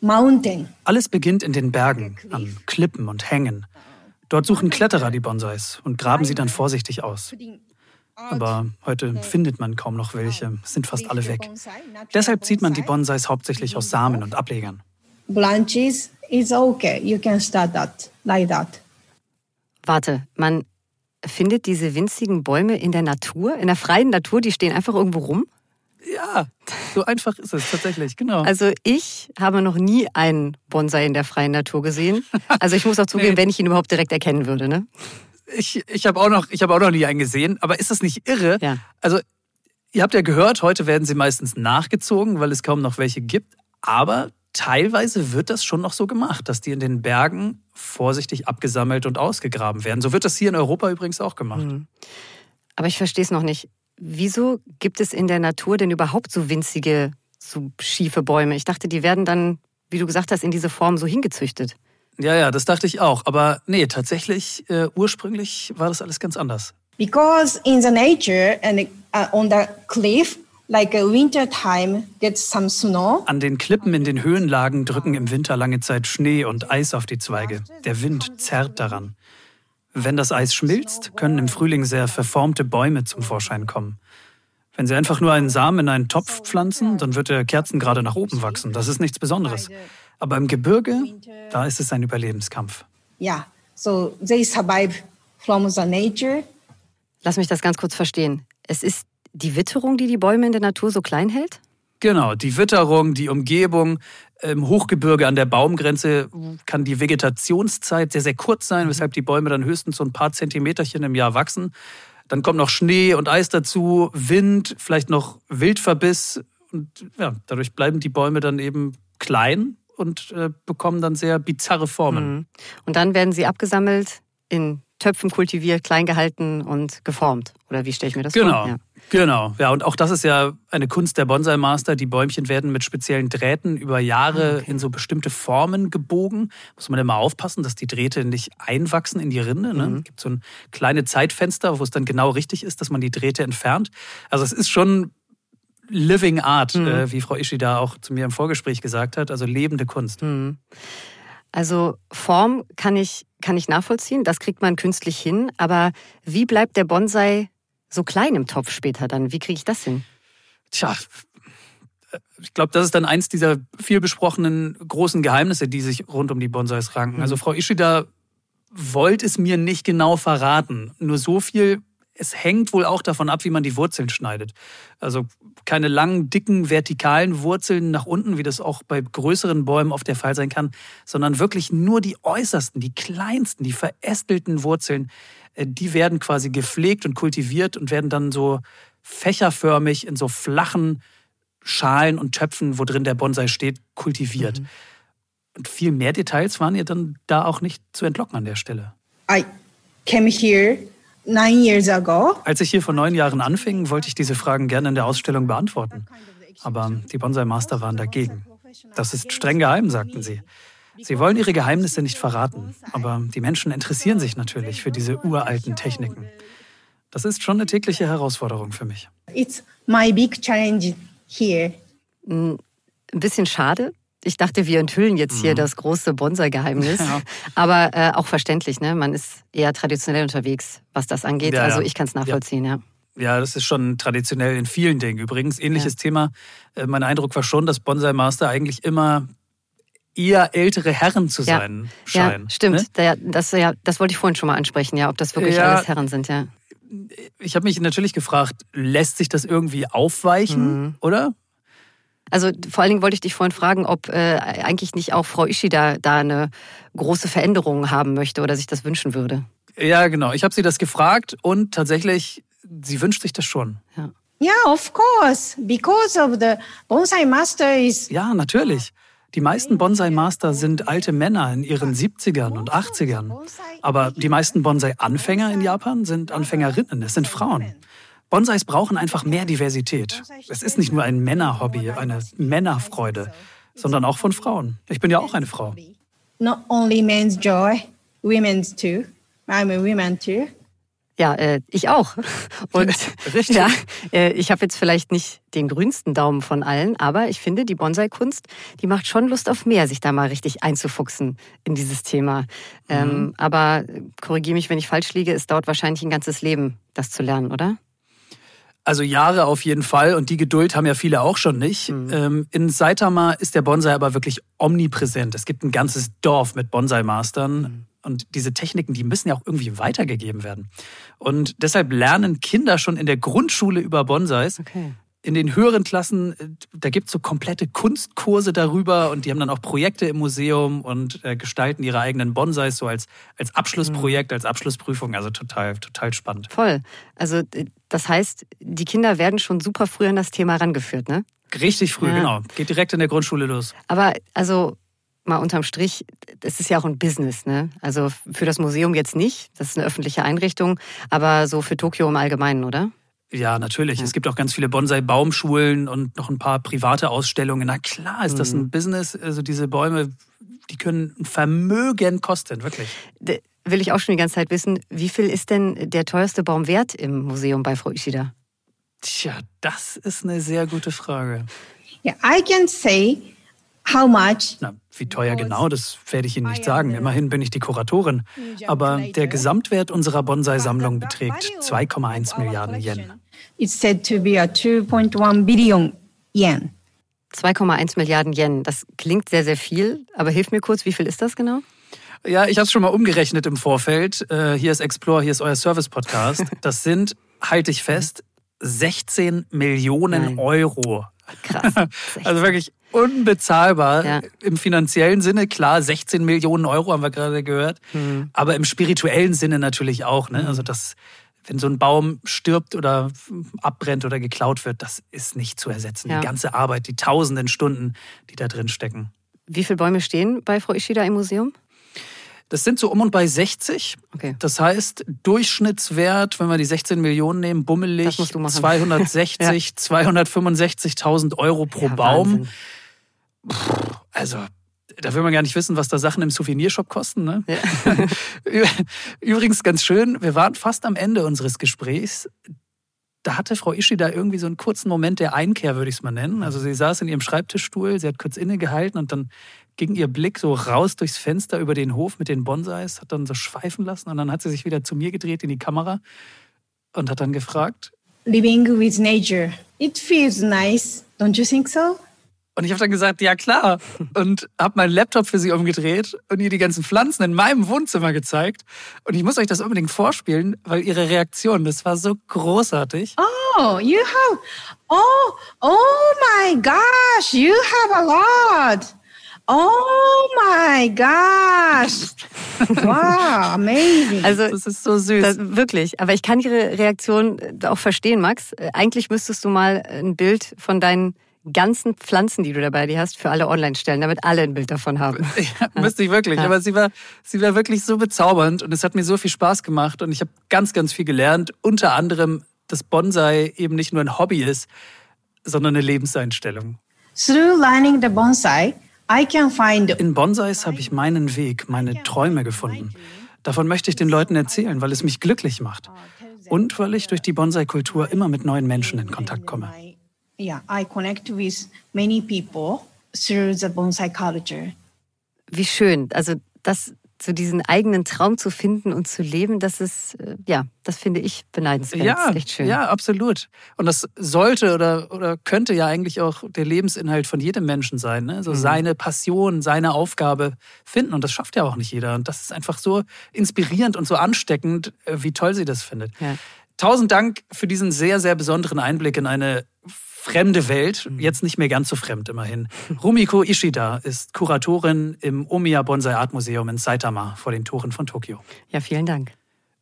mountain. Alles beginnt in den Bergen, an Klippen und Hängen. Dort suchen Kletterer die Bonsais und graben sie dann vorsichtig aus. Aber heute findet man kaum noch welche, sind fast alle weg. Deshalb zieht man die Bonsais hauptsächlich aus Samen und Ablegern branches is okay. You can start that like that. Warte, man findet diese winzigen Bäume in der Natur, in der freien Natur, die stehen einfach irgendwo rum? Ja, so einfach ist es tatsächlich, genau. Also ich habe noch nie einen Bonsai in der freien Natur gesehen. Also ich muss auch <laughs> zugeben, nee. wenn ich ihn überhaupt direkt erkennen würde, ne? Ich, ich habe auch, noch, hab auch noch nie einen gesehen, aber ist das nicht irre? Ja. Also ihr habt ja gehört, heute werden sie meistens nachgezogen, weil es kaum noch welche gibt. Aber teilweise wird das schon noch so gemacht, dass die in den Bergen vorsichtig abgesammelt und ausgegraben werden. So wird das hier in Europa übrigens auch gemacht. Mhm. Aber ich verstehe es noch nicht. Wieso gibt es in der Natur denn überhaupt so winzige, so schiefe Bäume? Ich dachte, die werden dann, wie du gesagt hast, in diese Form so hingezüchtet. Ja, ja, das dachte ich auch. Aber nee, tatsächlich, äh, ursprünglich war das alles ganz anders. Because in the nature and uh, on the cliff, like a winter time, gets some snow. An den Klippen in den Höhenlagen drücken im Winter lange Zeit Schnee und Eis auf die Zweige. Der Wind zerrt daran. Wenn das Eis schmilzt, können im Frühling sehr verformte Bäume zum Vorschein kommen. Wenn Sie einfach nur einen Samen in einen Topf pflanzen, dann wird der Kerzen gerade nach oben wachsen. Das ist nichts Besonderes. Aber im Gebirge, da ist es ein Überlebenskampf. Yeah, so they survive from the nature. Lass mich das ganz kurz verstehen. Es ist die Witterung, die die Bäume in der Natur so klein hält? Genau, die Witterung, die Umgebung. Im Hochgebirge an der Baumgrenze kann die Vegetationszeit sehr, sehr kurz sein, weshalb die Bäume dann höchstens so ein paar Zentimeterchen im Jahr wachsen. Dann kommt noch Schnee und Eis dazu, Wind, vielleicht noch Wildverbiss. Und ja, dadurch bleiben die Bäume dann eben klein und äh, bekommen dann sehr bizarre Formen. Mhm. Und dann werden sie abgesammelt, in Töpfen kultiviert, klein gehalten und geformt. Oder wie stelle ich mir das Genau. vor? Ja. Genau, ja, und auch das ist ja eine Kunst der Bonsai-Master. Die Bäumchen werden mit speziellen Drähten über Jahre Ah, okay. in so bestimmte Formen gebogen. Muss man immer aufpassen, dass die Drähte nicht einwachsen in die Rinde. Ne? Mhm. Es gibt so ein kleines Zeitfenster, wo es dann genau richtig ist, dass man die Drähte entfernt. Also es ist schon Living Art, Mhm. äh, wie Frau Ishida auch zu mir im Vorgespräch gesagt hat, also lebende Kunst. Mhm. Also Form kann ich, kann ich nachvollziehen, das kriegt man künstlich hin, aber wie bleibt der Bonsai so klein im Topf später dann? Wie kriege ich das hin? Tja, ich glaube, das ist dann eins dieser viel besprochenen großen Geheimnisse, die sich rund um die Bonsais ranken. Mhm. Also Frau Ishida wollte es mir nicht genau verraten. Nur so viel, es hängt wohl auch davon ab, wie man die Wurzeln schneidet. Also keine langen, dicken, vertikalen Wurzeln nach unten, wie das auch bei größeren Bäumen oft der Fall sein kann, sondern wirklich nur die äußersten, die kleinsten, die verästelten Wurzeln, äh, die werden quasi gepflegt und kultiviert und werden dann so fächerförmig in so flachen Schalen und Töpfen, wo drin der Bonsai steht, kultiviert. Und viel mehr Details waren ja dann da auch nicht zu entlocken an der Stelle. I came here nine years ago. Als ich hier vor neun Jahren anfing, wollte ich diese Fragen gerne in der Ausstellung beantworten. Aber die Bonsai-Master waren dagegen. Das ist streng geheim, sagten sie. Sie wollen ihre Geheimnisse nicht verraten, aber die Menschen interessieren sich natürlich für diese uralten Techniken. Das ist schon eine tägliche Herausforderung für mich. It's my big challenge here. Ein bisschen schade. Ich dachte, wir enthüllen jetzt hier das große Bonsai-Geheimnis. Mhm. Ja. Aber äh, auch verständlich, ne? Man ist eher traditionell unterwegs, was das angeht. Ja, ja. Also ich kann es nachvollziehen, ja. Ja, das ist schon traditionell in vielen Dingen. Übrigens, ähnliches Thema. Äh, Mein Eindruck war schon, dass Bonsai-Master eigentlich immer eher ältere Herren zu Ja. sein Ja, scheinen. stimmt. ne? Da- Das, ja, das wollte ich vorhin schon mal ansprechen, ja, ob das wirklich Ja. alles Herren sind, ja. Ich habe mich natürlich gefragt, lässt sich das irgendwie aufweichen, Mhm. oder? Also vor allen Dingen wollte ich dich vorhin fragen, ob äh, eigentlich nicht auch Frau Ishida da eine große Veränderung haben möchte oder sich das wünschen würde. Ja, genau. Ich habe sie das gefragt und tatsächlich, sie wünscht sich das schon. Yeah, of course. Because of the bonsai master is Ja, natürlich. Die meisten Bonsai-Master sind alte Männer in ihren 70ern und 80ern. Aber die meisten Bonsai-Anfänger in Japan sind Anfängerinnen, es sind Frauen. Bonsais brauchen einfach mehr Diversität. Es ist nicht nur ein Männerhobby, eine Männerfreude, sondern auch von Frauen. Ich bin ja auch eine Frau. not only men's joy, women's too. I'm a woman too. Ja, äh, ich auch. <laughs> Und Richtig. ja, äh, ich habe jetzt vielleicht nicht den grünsten Daumen von allen, aber ich finde, die Bonsai-Kunst, die macht schon Lust auf mehr, sich da mal richtig einzufuchsen in dieses Thema. Ähm, aber korrigiere mich, wenn ich falsch liege, es dauert wahrscheinlich ein ganzes Leben, das zu lernen, oder? Also Jahre auf jeden Fall und die Geduld haben ja viele auch schon nicht. Ähm, in Saitama ist der Bonsai aber wirklich omnipräsent. Es gibt ein ganzes Dorf mit Bonsai-Mastern und diese Techniken, die müssen ja auch irgendwie weitergegeben werden. Und deshalb lernen Kinder schon in der Grundschule über Bonsais. Okay. In den höheren Klassen, äh, da gibt es so komplette Kunstkurse darüber und die haben dann auch Projekte im Museum und äh, gestalten ihre eigenen Bonsais so als, als Abschlussprojekt, als Abschlussprüfung. Also total, total spannend. Voll. Also das heißt, die Kinder werden schon super früh an das Thema rangeführt, ne? Richtig früh, Ja. genau. Geht direkt in der Grundschule los. Aber also mal unterm Strich, das ist ja auch ein Business, ne? Also für das Museum jetzt nicht, das ist eine öffentliche Einrichtung, aber so für Tokio im Allgemeinen, oder? Ja, natürlich. Ja. Es gibt auch ganz viele Bonsai-Baumschulen und noch ein paar private Ausstellungen. Na klar, ist das ein mhm. Business. Also diese Bäume, die können ein Vermögen kosten, wirklich. De will ich auch schon die ganze Zeit wissen, wie viel ist denn der teuerste Baum wert im Museum bei Frau Ishida? Tja, das ist eine sehr gute Frage. Yeah, I can say how much. Na, wie teuer genau, das werde ich Ihnen nicht sagen. Immerhin bin ich die Kuratorin. Aber der Gesamtwert unserer Bonsai-Sammlung beträgt 2,1 Milliarden Yen. It's said to be a 2.1 billion yen. 2,1 Milliarden Yen. Das klingt sehr, sehr viel. Aber hilf mir kurz, wie viel ist das genau? Ja, ich habe es schon mal umgerechnet im Vorfeld. Äh, hier ist Explore, hier ist euer Service-Podcast. Das sind, halte ich fest, 16 Millionen Nein. Euro. Krass. <laughs> Also wirklich unbezahlbar. Ja. Im finanziellen Sinne, klar, 16 Millionen Euro haben wir gerade gehört. Mhm. Aber im spirituellen Sinne natürlich auch. Ne? Also das, wenn so ein Baum stirbt oder abbrennt oder geklaut wird, das ist nicht zu ersetzen. Ja. Die ganze Arbeit, die tausenden Stunden, die da drin stecken. Wie viele Bäume stehen bei Frau Ishida im Museum? Das sind so um und bei 60. Okay. Das heißt, Durchschnittswert, wenn wir die 16 Millionen nehmen, bummelig 260, <laughs> ja. 265.000 Euro pro ja, Baum. Puh, also, da will man gar nicht wissen, was da Sachen im Souvenirshop kosten. Ne? Ja. <laughs> Übrigens ganz schön, wir waren fast am Ende unseres Gesprächs da hatte Frau Ishida irgendwie so einen kurzen Moment der Einkehr, würde ich es mal nennen. Also sie saß in ihrem Schreibtischstuhl, sie hat kurz innegehalten und dann ging ihr Blick so raus durchs Fenster über den Hof mit den Bonsais, hat dann so schweifen lassen und dann hat sie sich wieder zu mir gedreht in die Kamera und hat dann gefragt: Living with nature, it feels nice, don't you think so? Und ich habe dann gesagt, ja klar. Und habe meinen Laptop für sie umgedreht und ihr die ganzen Pflanzen in meinem Wohnzimmer gezeigt. Und ich muss euch das unbedingt vorspielen, weil ihre Reaktion, das war so großartig. Oh, you have, oh, oh my gosh, you have a lot. Oh my gosh. <laughs> Wow, amazing. Also, das ist so süß. Das, wirklich. Aber ich kann Ihre Reaktion auch verstehen, Max. Eigentlich müsstest du mal ein Bild von deinen ganzen Pflanzen, die du dabei dir hast, für alle online stellen, damit alle ein Bild davon haben. <laughs> Ja, müsste ich wirklich. <laughs> Ja. Aber sie war, sie war wirklich so bezaubernd und es hat mir so viel Spaß gemacht und ich habe ganz, ganz viel gelernt. Unter anderem, dass Bonsai eben nicht nur ein Hobby ist, sondern eine Lebenseinstellung. Through learning the bonsai, I can find In Bonsais habe ich meinen Weg, meine Träume gefunden. Davon möchte ich den Leuten erzählen, weil es mich glücklich macht. Und weil ich durch die Bonsai-Kultur immer mit neuen Menschen in Kontakt komme yeah, I connect with many people through the bonsai culture. Wie schön. Also das so diesen eigenen Traum zu finden und zu leben, das ist, äh, ja, das finde ich beneidenswert. Ja, echt schön. Ja, absolut. Und das sollte oder, oder könnte ja eigentlich auch der Lebensinhalt von jedem Menschen sein. Ne? So mhm. seine Passion, seine Aufgabe finden. Und das schafft ja auch nicht jeder. Und das ist einfach so inspirierend und so ansteckend, äh, wie toll sie das findet. Ja. Tausend Dank für diesen sehr, sehr besonderen Einblick in eine fremde Welt, mhm. jetzt nicht mehr ganz so fremd immerhin. Rumiko Ishida ist Kuratorin im Omiya Bonsai Art Museum in Saitama vor den Toren von Tokio. Ja, vielen Dank.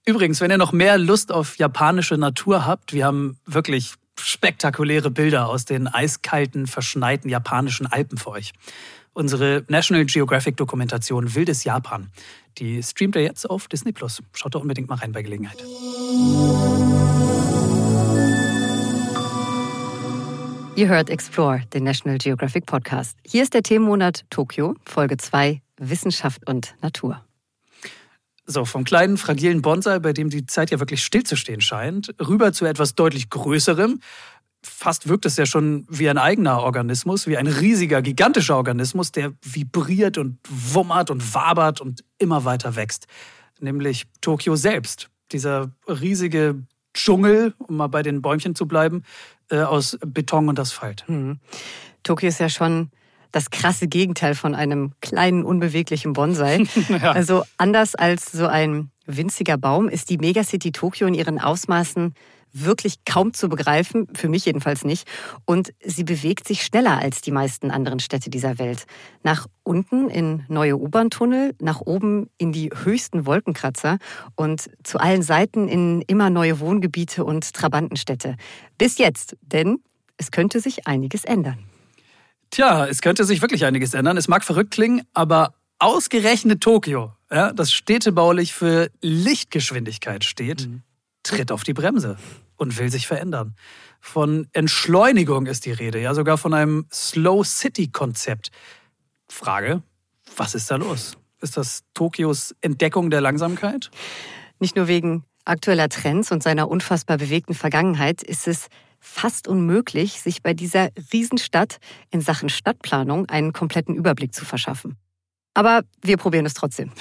Übrigens, wenn ihr noch mehr Lust auf japanische Natur habt, wir haben wirklich spektakuläre Bilder aus den eiskalten, verschneiten japanischen Alpen für euch. Unsere National Geographic Dokumentation Wildes Japan. Die streamt ihr jetzt auf Disney Plus. Schaut da unbedingt mal rein bei Gelegenheit. Ihr hört Explore, den National Geographic Podcast. Hier ist der Themenmonat Tokio, Folge 2, Wissenschaft und Natur. So, vom kleinen, fragilen Bonsai, bei dem die Zeit ja wirklich stillzustehen scheint, rüber zu etwas deutlich Größerem. Fast wirkt es ja schon wie ein eigener Organismus, wie ein riesiger, gigantischer Organismus, der vibriert und wummert und wabert und immer weiter wächst. Nämlich Tokio selbst. Dieser riesige Dschungel, um mal bei den Bäumchen zu bleiben, äh, aus Beton und Asphalt. Mhm. Tokio ist ja schon das krasse Gegenteil von einem kleinen, unbeweglichen Bonsai. <laughs> ja. Also anders als so ein winziger Baum ist die Megacity Tokio in ihren Ausmaßen wirklich kaum zu begreifen, für mich jedenfalls nicht. Und sie bewegt sich schneller als die meisten anderen Städte dieser Welt. Nach unten in neue U-Bahn-Tunnel, nach oben in die höchsten Wolkenkratzer und zu allen Seiten in immer neue Wohngebiete und Trabantenstädte. Bis jetzt, denn es könnte sich einiges ändern. Tja, es könnte sich wirklich einiges ändern. Es mag verrückt klingen, aber ausgerechnet Tokio, ja, das städtebaulich für Lichtgeschwindigkeit steht, mhm tritt auf die Bremse. Und will sich verändern. Von Entschleunigung ist die Rede, ja sogar von einem Slow City-Konzept. Frage, was ist da los? Ist das Tokios Entdeckung der Langsamkeit? Nicht nur wegen aktueller Trends und seiner unfassbar bewegten Vergangenheit ist es fast unmöglich, sich bei dieser Riesenstadt in Sachen Stadtplanung einen kompletten Überblick zu verschaffen. Aber wir probieren es trotzdem.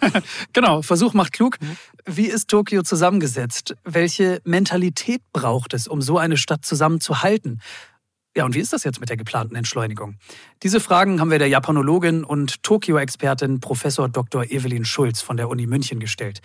<laughs> genau, Versuch macht klug. Wie ist Tokio zusammengesetzt? Welche Mentalität braucht es, um so eine Stadt zusammenzuhalten? Ja, und wie ist das jetzt mit der geplanten Entschleunigung? Diese Fragen haben wir der Japanologin und Tokio-Expertin Professor Dr. Evelyn Schulz von der Uni München gestellt.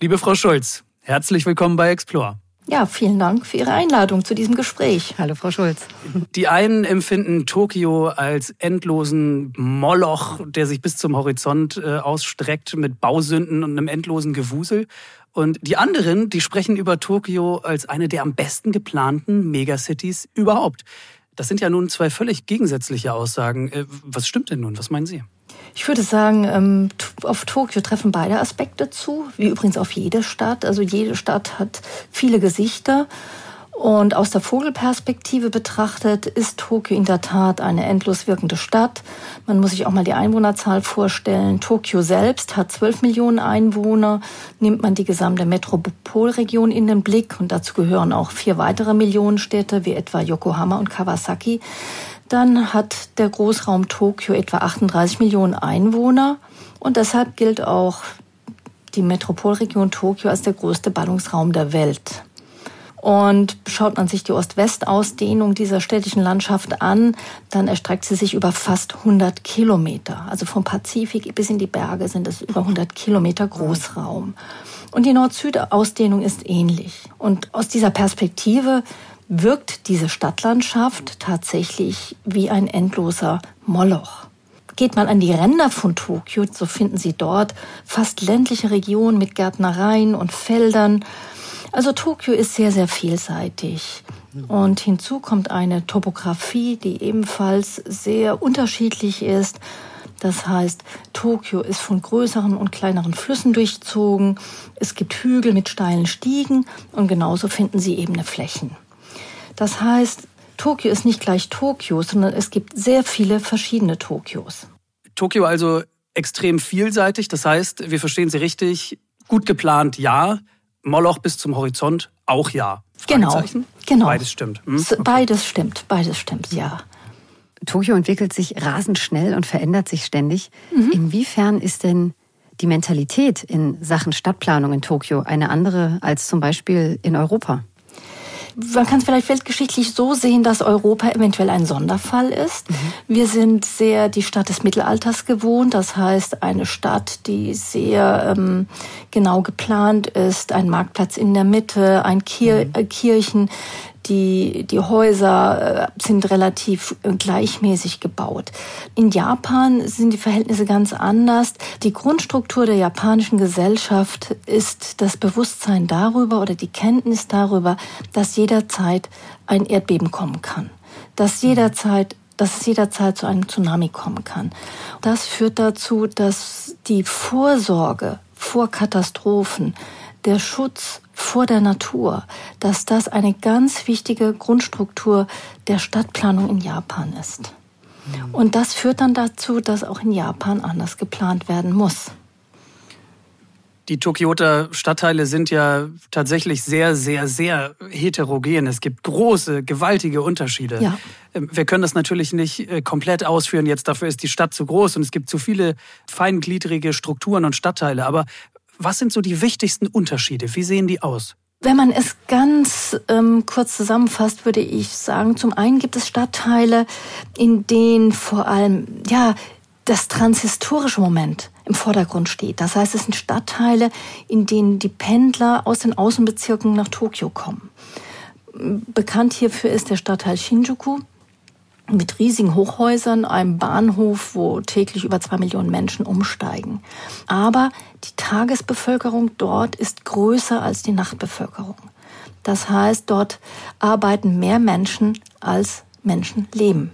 Liebe Frau Schulz, herzlich willkommen bei Explore. Ja, vielen Dank für Ihre Einladung zu diesem Gespräch. Hallo, Frau Schulz. Die einen empfinden Tokio als endlosen Moloch, der sich bis zum Horizont äh, ausstreckt mit Bausünden und einem endlosen Gewusel. Und die anderen, die sprechen über Tokio als eine der am besten geplanten Megacities überhaupt. Das sind ja nun zwei völlig gegensätzliche Aussagen. Äh, was stimmt denn nun? Was meinen Sie? Ich würde sagen, ähm, auf Tokio treffen beide Aspekte zu, wie übrigens auf jede Stadt. Also jede Stadt hat viele Gesichter. Und aus der Vogelperspektive betrachtet ist Tokio in der Tat eine endlos wirkende Stadt. Man muss sich auch mal die Einwohnerzahl vorstellen. Tokio selbst hat 12 Millionen Einwohner. Nimmt man die gesamte Metropolregion in den Blick, und dazu gehören auch vier weitere Millionenstädte wie etwa Yokohama und Kawasaki, dann hat der Großraum Tokio etwa 38 Millionen Einwohner und deshalb gilt auch die Metropolregion Tokio als der größte Ballungsraum der Welt. Und schaut man sich die Ost-West-Ausdehnung dieser städtischen Landschaft an, dann erstreckt sie sich über fast 100 Kilometer. Also vom Pazifik bis in die Berge sind es über 100 Kilometer Großraum. Und die Nord-Süd-Ausdehnung ist ähnlich. Und aus dieser Perspektive wirkt diese Stadtlandschaft tatsächlich wie ein endloser Moloch. Geht man an die Ränder von Tokio, so finden Sie dort fast ländliche Regionen mit Gärtnereien und Feldern. Also Tokio ist sehr, sehr vielseitig. Und hinzu kommt eine Topografie, die ebenfalls sehr unterschiedlich ist. Das heißt, Tokio ist von größeren und kleineren Flüssen durchzogen. Es gibt Hügel mit steilen Stiegen und genauso finden Sie ebene Flächen. Das heißt, Tokio ist nicht gleich Tokio, sondern es gibt sehr viele verschiedene Tokios. Tokio also extrem vielseitig, das heißt, wir verstehen Sie richtig, gut geplant ja, Moloch bis zum Horizont auch ja. Genau, genau. Beides stimmt. Hm? Okay. Beides stimmt, beides stimmt, ja. Tokio entwickelt sich rasend schnell und verändert sich ständig. Mhm. Inwiefern ist denn die Mentalität in Sachen Stadtplanung in Tokio eine andere als zum Beispiel in Europa? Man kann es vielleicht weltgeschichtlich so sehen, dass Europa eventuell ein Sonderfall ist. Mhm. Wir sind sehr die Stadt des Mittelalters gewohnt, das heißt eine Stadt, die sehr ähm, genau geplant ist, ein Marktplatz in der Mitte, ein Kir mhm. äh, Kirchen, die, die Häuser äh, sind relativ äh, gleichmäßig gebaut. In Japan sind die Verhältnisse ganz anders. Die Grundstruktur der japanischen Gesellschaft ist das Bewusstsein darüber oder die Kenntnis darüber, dass jederzeit ein Erdbeben kommen kann. Dass jederzeit dass es jederzeit zu einem Tsunami kommen kann. Das führt dazu, dass die Vorsorge vor Katastrophen, der Schutz vor der Natur, dass das eine ganz wichtige Grundstruktur der Stadtplanung in Japan ist. Und das führt dann dazu, dass auch in Japan anders geplant werden muss. Die Tokioter Stadtteile sind ja tatsächlich sehr, sehr, sehr heterogen. Es gibt große, gewaltige Unterschiede. Ja. Ähm, wir können das natürlich nicht äh, komplett ausführen. Jetzt dafür ist die Stadt zu groß und es gibt zu viele feingliedrige Strukturen und Stadtteile. Aber was sind so die wichtigsten Unterschiede? Wie sehen die aus? Wenn man es ganz ähm, kurz zusammenfasst, würde ich sagen, zum einen gibt es Stadtteile, in denen vor allem ja das transhistorische Moment im Vordergrund steht. Das heißt, es sind Stadtteile, in denen die Pendler aus den Außenbezirken nach Tokio kommen. Bekannt hierfür ist der Stadtteil Shinjuku mit riesigen Hochhäusern, einem Bahnhof, wo täglich über zwei Millionen Menschen umsteigen. Aber die Tagesbevölkerung dort ist größer als die Nachtbevölkerung. Das heißt, dort arbeiten mehr Menschen als Menschen leben.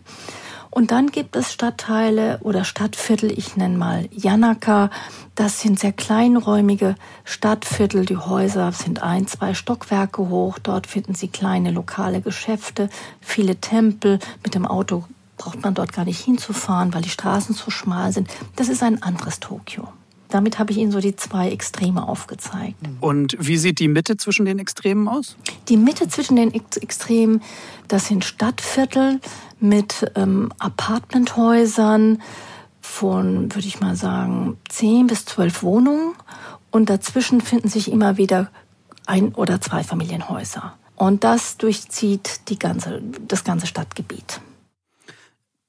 Und dann gibt es Stadtteile oder Stadtviertel, ich nenne mal Janaka. Das sind sehr kleinräumige Stadtviertel. Die Häuser sind ein, zwei Stockwerke hoch. Dort finden Sie kleine lokale Geschäfte, viele Tempel. Mit dem Auto braucht man dort gar nicht hinzufahren, weil die Straßen zu schmal sind. Das ist ein anderes Tokio. Damit habe ich Ihnen so die zwei Extreme aufgezeigt. Und wie sieht die Mitte zwischen den Extremen aus? Die Mitte zwischen den Extremen, das sind Stadtviertel mit ähm, Apartmenthäusern von, würde ich mal sagen, zehn bis zwölf Wohnungen. Und dazwischen finden sich immer wieder ein oder zwei Familienhäuser. Und das durchzieht die ganze, das ganze Stadtgebiet.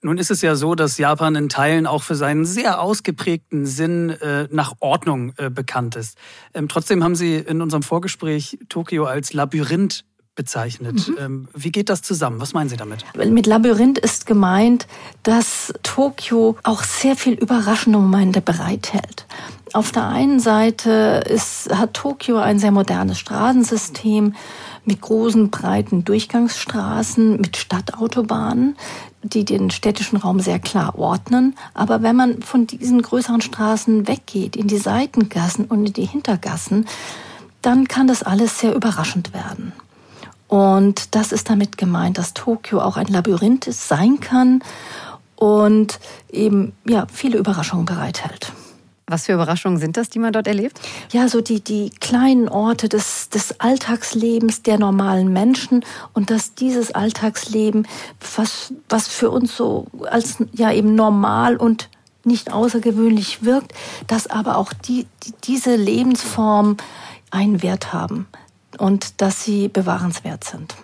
Nun ist es ja so, dass Japan in Teilen auch für seinen sehr ausgeprägten Sinn äh, nach Ordnung äh, bekannt ist. Ähm, trotzdem haben Sie in unserem Vorgespräch Tokio als Labyrinth bezeichnet. Mhm. Ähm, wie geht das zusammen? Was meinen Sie damit? Mit Labyrinth ist gemeint, dass Tokio auch sehr viel überraschende Momente bereithält. Auf der einen Seite ist, hat Tokio ein sehr modernes Straßensystem mit großen, breiten Durchgangsstraßen, mit Stadtautobahnen, die den städtischen Raum sehr klar ordnen. Aber wenn man von diesen größeren Straßen weggeht, in die Seitengassen und in die Hintergassen, dann kann das alles sehr überraschend werden. Und das ist damit gemeint, dass Tokio auch ein Labyrinth sein kann und eben ja viele Überraschungen bereithält. Was für Überraschungen sind das, die man dort erlebt? Ja, so die, die kleinen Orte des, des Alltagslebens der normalen Menschen und dass dieses Alltagsleben, was, was für uns so als ja eben normal und nicht außergewöhnlich wirkt, dass aber auch die, die, diese Lebensform einen Wert haben und dass sie bewahrenswert sind.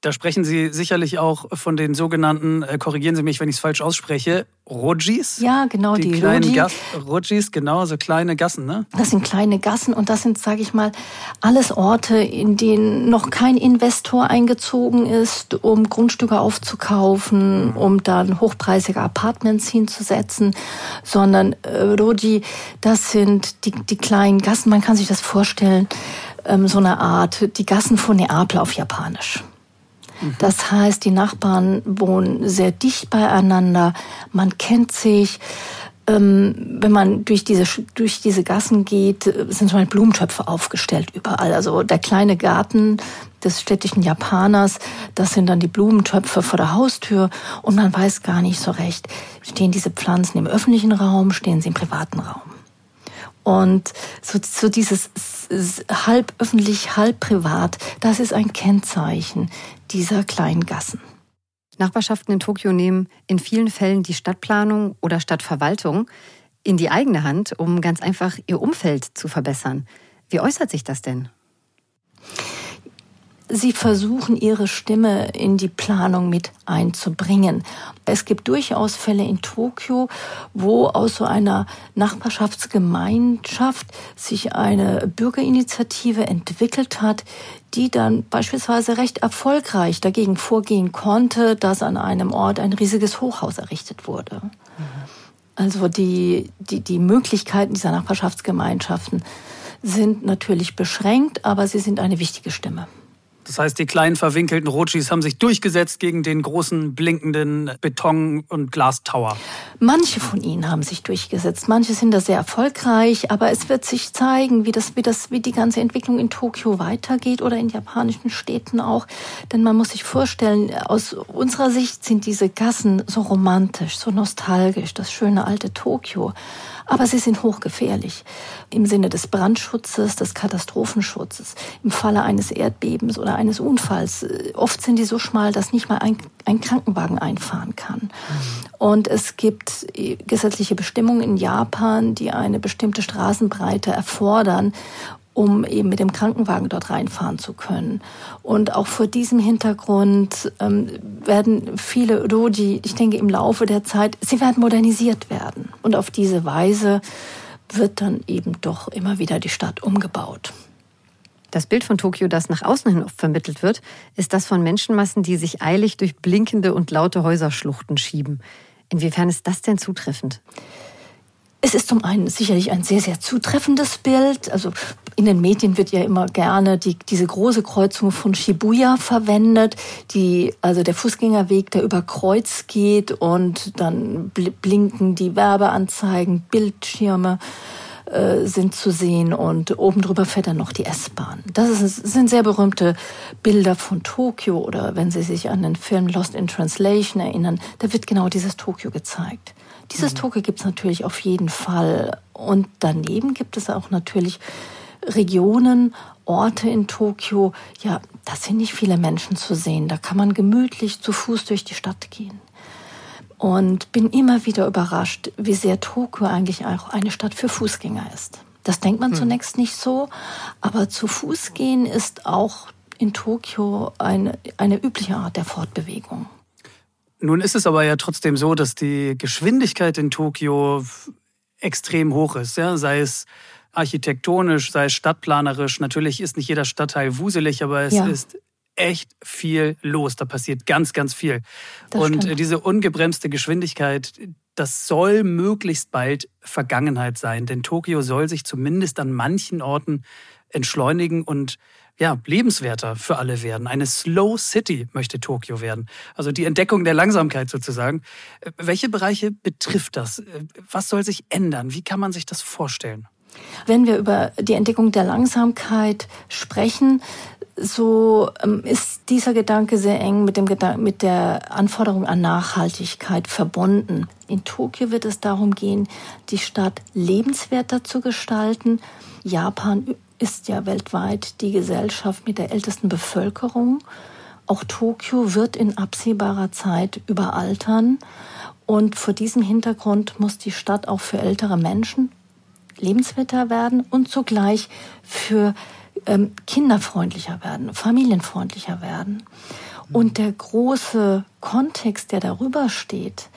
Da sprechen Sie sicherlich auch von den sogenannten, äh, korrigieren Sie mich, wenn ich es falsch ausspreche, Rojis? Ja, genau, die, die kleinen Gas Rojis, genau, so kleine Gassen, ne? Das sind kleine Gassen und das sind, sage ich mal, alles Orte, in denen noch kein Investor eingezogen ist, um Grundstücke aufzukaufen, mhm. um dann hochpreisige Apartments hinzusetzen, sondern äh, Roji, das sind die, die kleinen Gassen, man kann sich das vorstellen, ähm, so eine Art, die Gassen von Neapel auf Japanisch. Das heißt, die Nachbarn wohnen sehr dicht beieinander, man kennt sich. Ähm, wenn man durch diese, durch diese Gassen geht, sind schon Blumentöpfe aufgestellt überall. Also der kleine Garten des städtischen Japaners, das sind dann die Blumentöpfe vor der Haustür und man weiß gar nicht so recht, stehen diese Pflanzen im öffentlichen Raum, stehen sie im privaten Raum. Und so, so dieses halb öffentlich, halb privat, das ist ein Kennzeichen dieser kleinen Gassen. Nachbarschaften in Tokio nehmen in vielen Fällen die Stadtplanung oder Stadtverwaltung in die eigene Hand, um ganz einfach ihr Umfeld zu verbessern. Wie äußert sich das denn? Sie versuchen, ihre Stimme in die Planung mit einzubringen. Es gibt durchaus Fälle in Tokio, wo aus so einer Nachbarschaftsgemeinschaft sich eine Bürgerinitiative entwickelt hat, die dann beispielsweise recht erfolgreich dagegen vorgehen konnte, dass an einem Ort ein riesiges Hochhaus errichtet wurde. Also die, die, die Möglichkeiten dieser Nachbarschaftsgemeinschaften sind natürlich beschränkt, aber sie sind eine wichtige Stimme. Das heißt, die kleinen verwinkelten Rotschis haben sich durchgesetzt gegen den großen blinkenden Beton- und Glastower. Manche von ihnen haben sich durchgesetzt, manche sind da sehr erfolgreich, aber es wird sich zeigen, wie das, wie das, wie die ganze Entwicklung in Tokio weitergeht oder in japanischen Städten auch. Denn man muss sich vorstellen, aus unserer Sicht sind diese Gassen so romantisch, so nostalgisch, das schöne alte Tokio. Aber sie sind hochgefährlich im Sinne des Brandschutzes, des Katastrophenschutzes, im Falle eines Erdbebens oder eines Unfalls. Äh, oft sind die so schmal, dass nicht mal ein, ein Krankenwagen einfahren kann. Und es gibt äh, gesetzliche Bestimmungen in Japan, die eine bestimmte Straßenbreite erfordern, um eben mit dem Krankenwagen dort reinfahren zu können. Und auch vor diesem Hintergrund ähm, werden viele Roji, ich denke im Laufe der Zeit, sie werden modernisiert werden. Und auf diese Weise wird dann eben doch immer wieder die Stadt umgebaut. Das Bild von Tokio, das nach außen hin oft vermittelt wird, ist das von Menschenmassen, die sich eilig durch blinkende und laute Häuserschluchten schieben. Inwiefern ist das denn zutreffend? Es ist zum einen sicherlich ein sehr, sehr zutreffendes Bild. Also in den Medien wird ja immer gerne die, diese große Kreuzung von Shibuya verwendet, die, also der Fußgängerweg, der über Kreuz geht und dann blinken die Werbeanzeigen, Bildschirme äh, sind zu sehen und oben drüber fährt dann noch die S-Bahn. Das ist, sind sehr berühmte Bilder von Tokio oder wenn Sie sich an den Film Lost in Translation erinnern, da wird genau dieses Tokio gezeigt. Dieses mhm. Tokio gibt es natürlich auf jeden Fall. Und daneben gibt es auch natürlich Regionen, Orte in Tokio, ja, da sind nicht viele Menschen zu sehen. Da kann man gemütlich zu Fuß durch die Stadt gehen. Und bin immer wieder überrascht, wie sehr Tokio eigentlich auch eine Stadt für Fußgänger ist. Das denkt man hm. zunächst nicht so, aber zu Fuß gehen ist auch in Tokio eine, eine übliche Art der Fortbewegung. Nun ist es aber ja trotzdem so, dass die Geschwindigkeit in Tokio extrem hoch ist. Ja? Sei es architektonisch, sei es stadtplanerisch. Natürlich ist nicht jeder Stadtteil wuselig, aber es ja. ist echt viel los. Da passiert ganz, ganz viel. Das Und stimmt. diese ungebremste Geschwindigkeit, das soll möglichst bald Vergangenheit sein. Denn Tokio soll sich zumindest an manchen Orten entschleunigen und ja, lebenswerter für alle werden. Eine Slow City möchte Tokio werden. Also die Entdeckung der Langsamkeit sozusagen. Welche Bereiche betrifft das? Was soll sich ändern? Wie kann man sich das vorstellen? Wenn wir über die Entdeckung der Langsamkeit sprechen, so ähm, ist dieser Gedanke sehr eng mit, dem Gedanken, mit der Anforderung an Nachhaltigkeit verbunden. In Tokio wird es darum gehen, die Stadt lebenswerter zu gestalten. Japan ist ja weltweit die Gesellschaft mit der ältesten Bevölkerung. Auch Tokio wird in absehbarer Zeit überaltern. Und vor diesem Hintergrund muss die Stadt auch für ältere Menschen lebenswerter werden und zugleich für ähm, kinderfreundlicher werden, familienfreundlicher werden. Und der große Kontext, der darüber steht,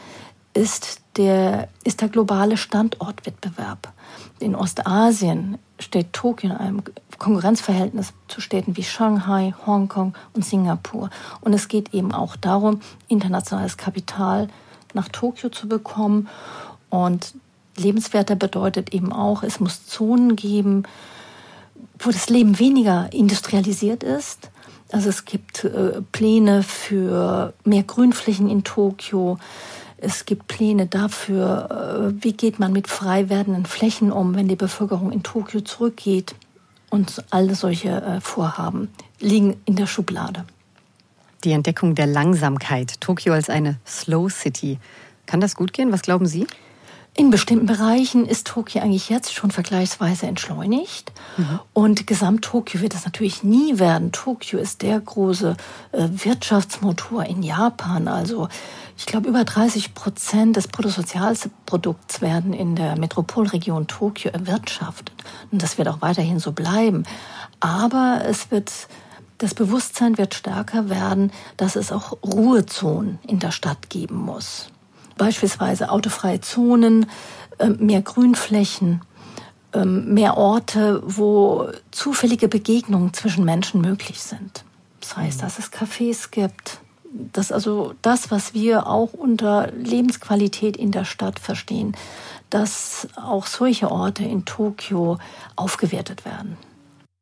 ist der, ist der globale Standortwettbewerb. In Ostasien steht Tokio in einem Konkurrenzverhältnis zu Städten wie Shanghai, Hongkong und Singapur. Und es geht eben auch darum, internationales Kapital nach Tokio zu bekommen. Und lebenswerter bedeutet eben auch, es muss Zonen geben, wo das Leben weniger industrialisiert ist. Also es gibt äh, Pläne für mehr Grünflächen in Tokio. Es gibt Pläne dafür, äh, wie geht man mit frei werdenden Flächen um, wenn die Bevölkerung in Tokio zurückgeht. Und alle solche äh, Vorhaben liegen in der Schublade. Die Entdeckung der Langsamkeit, Tokio als eine Slow City. Kann das gut gehen? Was glauben Sie? In bestimmten Bereichen ist Tokio eigentlich jetzt schon vergleichsweise entschleunigt. Mhm. Und Gesamt-Tokio wird es natürlich nie werden. Tokio ist der große äh, Wirtschaftsmotor in Japan. Also ich glaube, über 30 Prozent des Bruttosozialprodukts werden in der Metropolregion Tokio erwirtschaftet. Und das wird auch weiterhin so bleiben. Aber es wird das Bewusstsein wird stärker werden, dass es auch Ruhezonen in der Stadt geben muss beispielsweise autofreie Zonen, ähm, mehr Grünflächen, ähm, mehr Orte, wo zufällige Begegnungen zwischen Menschen möglich sind. Das heißt, dass es Cafés gibt, dass also das, was wir auch unter Lebensqualität in der Stadt verstehen, dass auch solche Orte in Tokio aufgewertet werden.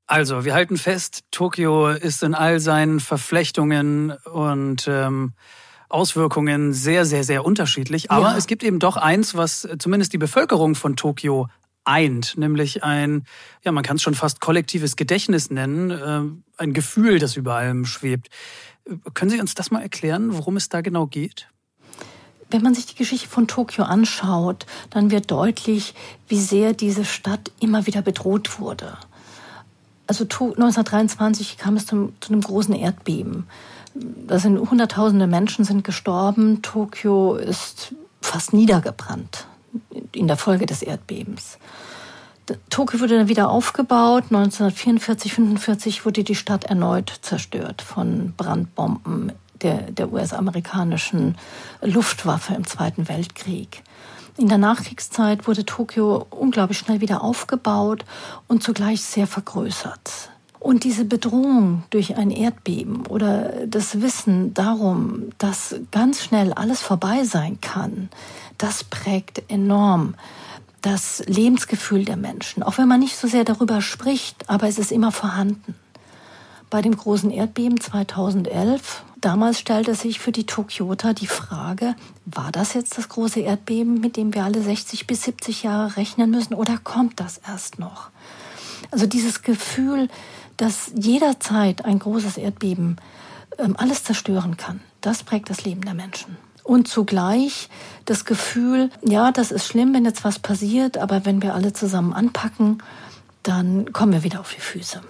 Also, wir halten fest, Tokio ist in all seinen Verflechtungen und ähm, Auswirkungen sehr, sehr, sehr unterschiedlich. Aber ja. es gibt eben doch eins, was zumindest die Bevölkerung von Tokio eint, nämlich ein, ja, man kann es schon fast kollektives Gedächtnis nennen, äh, ein Gefühl, das über allem schwebt. Können Sie uns das mal erklären, worum es da genau geht? Wenn man sich die Geschichte von Tokio anschaut, dann wird deutlich, wie sehr diese Stadt immer wieder bedroht wurde. Also 1923 kam es zum, zu einem großen Erdbeben da sind hunderttausende Menschen sind gestorben. Tokio ist fast niedergebrannt in der Folge des Erdbebens. Tokio wurde dann wieder aufgebaut. 1944, 45 wurde die Stadt erneut zerstört von Brandbomben der, der US-amerikanischen Luftwaffe im Zweiten Weltkrieg. In der Nachkriegszeit wurde Tokio unglaublich schnell wieder aufgebaut und zugleich sehr vergrößert. Und diese Bedrohung durch ein Erdbeben oder das Wissen darum, dass ganz schnell alles vorbei sein kann, das prägt enorm das Lebensgefühl der Menschen. Auch wenn man nicht so sehr darüber spricht, aber es ist immer vorhanden. Bei dem großen Erdbeben 2011, damals stellte sich für die Tokyota die Frage, war das jetzt das große Erdbeben, mit dem wir alle 60 bis 70 Jahre rechnen müssen, oder kommt das erst noch? Also dieses Gefühl, dass jederzeit ein großes Erdbeben ähm, alles zerstören kann, das prägt das Leben der Menschen. Und zugleich das Gefühl, ja, das ist schlimm, wenn jetzt was passiert, aber wenn wir alle zusammen anpacken, dann kommen wir wieder auf die Füße.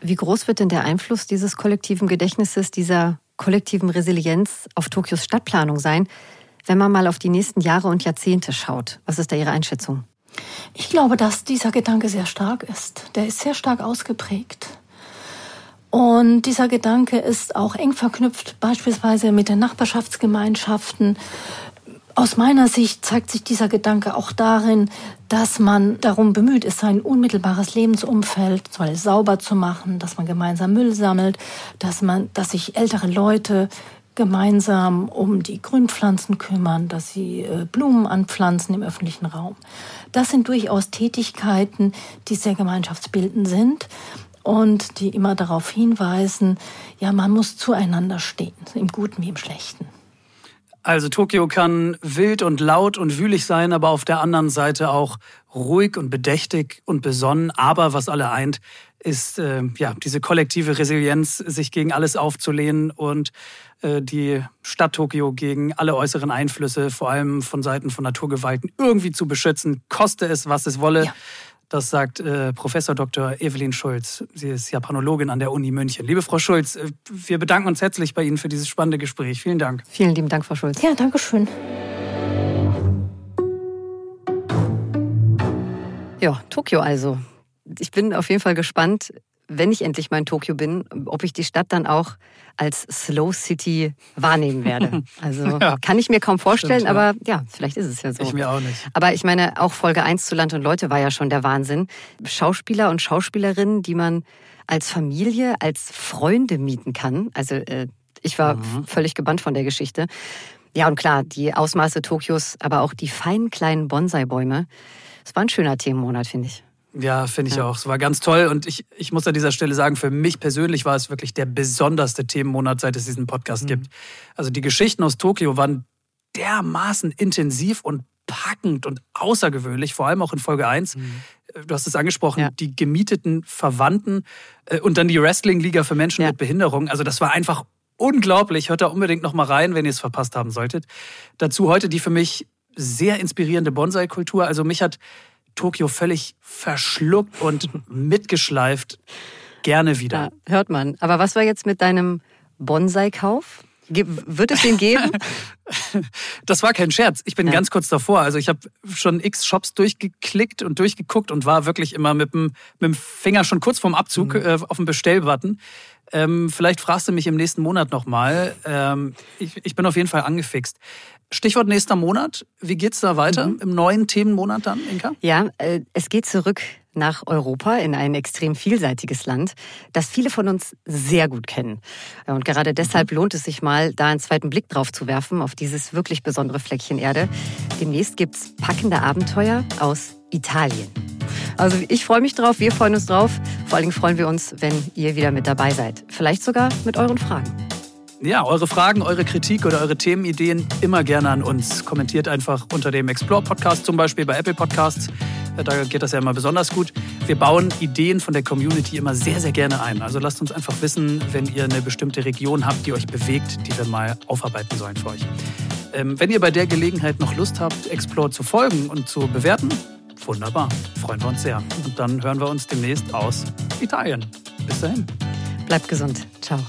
Wie groß wird denn der Einfluss dieses kollektiven Gedächtnisses, dieser kollektiven Resilienz auf Tokios Stadtplanung sein, wenn man mal auf die nächsten Jahre und Jahrzehnte schaut? Was ist da Ihre Einschätzung? Ich glaube, dass dieser Gedanke sehr stark ist. Der ist sehr stark ausgeprägt. Und dieser Gedanke ist auch eng verknüpft beispielsweise mit den Nachbarschaftsgemeinschaften, aus meiner Sicht zeigt sich dieser Gedanke auch darin, dass man darum bemüht ist, sein unmittelbares Lebensumfeld sauber zu machen, dass man gemeinsam Müll sammelt, dass man, dass sich ältere Leute gemeinsam um die Grünpflanzen kümmern, dass sie äh, Blumen anpflanzen im öffentlichen Raum. Das sind durchaus Tätigkeiten, die sehr gemeinschaftsbildend sind und die immer darauf hinweisen, ja, man muss zueinander stehen, im Guten wie im Schlechten. Also Tokio kann wild und laut und wühlig sein, aber auf der anderen Seite auch ruhig und bedächtig und besonnen. Aber was alle eint, ist äh, ja diese kollektive Resilienz, sich gegen alles aufzulehnen und äh, die Stadt Tokio gegen alle äußeren Einflüsse, vor allem von Seiten von Naturgewalten, irgendwie zu beschützen, koste es, was es wolle. Ja. Das sagt äh, Professor Dr. Evelyn Schulz. Sie ist Japanologin an der Uni München. Liebe Frau Schulz, äh, wir bedanken uns herzlich bei Ihnen für dieses spannende Gespräch. Vielen Dank. Vielen lieben Dank, Frau Schulz. Ja, danke schön. Ja, Tokio also. Ich bin auf jeden Fall gespannt, wenn ich endlich mal in Tokio bin, ob ich die Stadt dann auch als Slow City wahrnehmen werde. <laughs> Also ja, kann ich mir kaum vorstellen, stimmt, aber ja, vielleicht ist es ja so. Ich mir auch nicht. Aber ich meine, auch Folge 1 zu Land und Leute war ja schon der Wahnsinn. Schauspieler und Schauspielerinnen, die man als Familie, als Freunde mieten kann. Also äh, ich war mhm. völlig gebannt von der Geschichte. Ja, und klar, die Ausmaße Tokios, aber auch die feinen kleinen Bonsai-Bäume. Es war ein schöner Themenmonat, finde ich. Ja, finde ich ja. auch. Es war ganz toll. Und ich, ich muss an dieser Stelle sagen, für mich persönlich war es wirklich der besonderste Themenmonat, seit es diesen Podcast mhm. gibt. Also die Geschichten aus Tokio waren dermaßen intensiv und packend und außergewöhnlich, vor allem auch in Folge 1. Mhm. Du hast es angesprochen, ja. die gemieteten Verwandten äh, und dann die Wrestling-Liga für Menschen ja. mit Behinderung. Also das war einfach unglaublich. Hört da unbedingt noch mal rein, wenn ihr es verpasst haben solltet. Dazu heute die für mich sehr inspirierende Bonsai-Kultur. Also mich hat Tokio völlig verschluckt und <laughs> mitgeschleift. Gerne wieder. Ja, hört man. Aber was war jetzt mit deinem Bonsai-Kauf? Wird es den geben? <laughs> Das war kein Scherz. Ich bin ja. ganz kurz davor. Also ich habe schon x Shops durchgeklickt und durchgeguckt und war wirklich immer mit dem, mit dem Finger schon kurz vorm Abzug mhm. äh, auf dem Bestellbutton. Ähm, vielleicht fragst du mich im nächsten Monat nochmal. Ähm, ich, ich bin auf jeden Fall angefixt. Stichwort nächster Monat. Wie geht's da weiter mhm. im neuen Themenmonat dann, Inka? Ja, äh, es geht zurück nach Europa in ein extrem vielseitiges Land, das viele von uns sehr gut kennen. Und gerade deshalb mhm. lohnt es sich mal, da einen zweiten Blick drauf zu werfen, auf dieses wirklich besondere Fleckchen Erde. Demnächst gibt's packende Abenteuer aus Italien. Also ich freue mich drauf, wir freuen uns drauf. Vor allen Dingen freuen wir uns, wenn ihr wieder mit dabei seid. Vielleicht sogar mit euren Fragen. Ja, eure Fragen, eure Kritik oder eure Themenideen immer gerne an uns. Kommentiert einfach unter dem Explore Podcast zum Beispiel bei Apple Podcasts. Äh, da geht das ja immer besonders gut. Wir bauen Ideen von der Community immer sehr, sehr gerne ein. Also lasst uns einfach wissen, wenn ihr eine bestimmte Region habt, die euch bewegt, die wir mal aufarbeiten sollen für euch. Ähm, wenn ihr bei der Gelegenheit noch Lust habt, Explore zu folgen und zu bewerten, wunderbar. Freuen wir uns sehr. Und dann hören wir uns demnächst aus Italien. Bis dahin. Bleibt gesund. Ciao.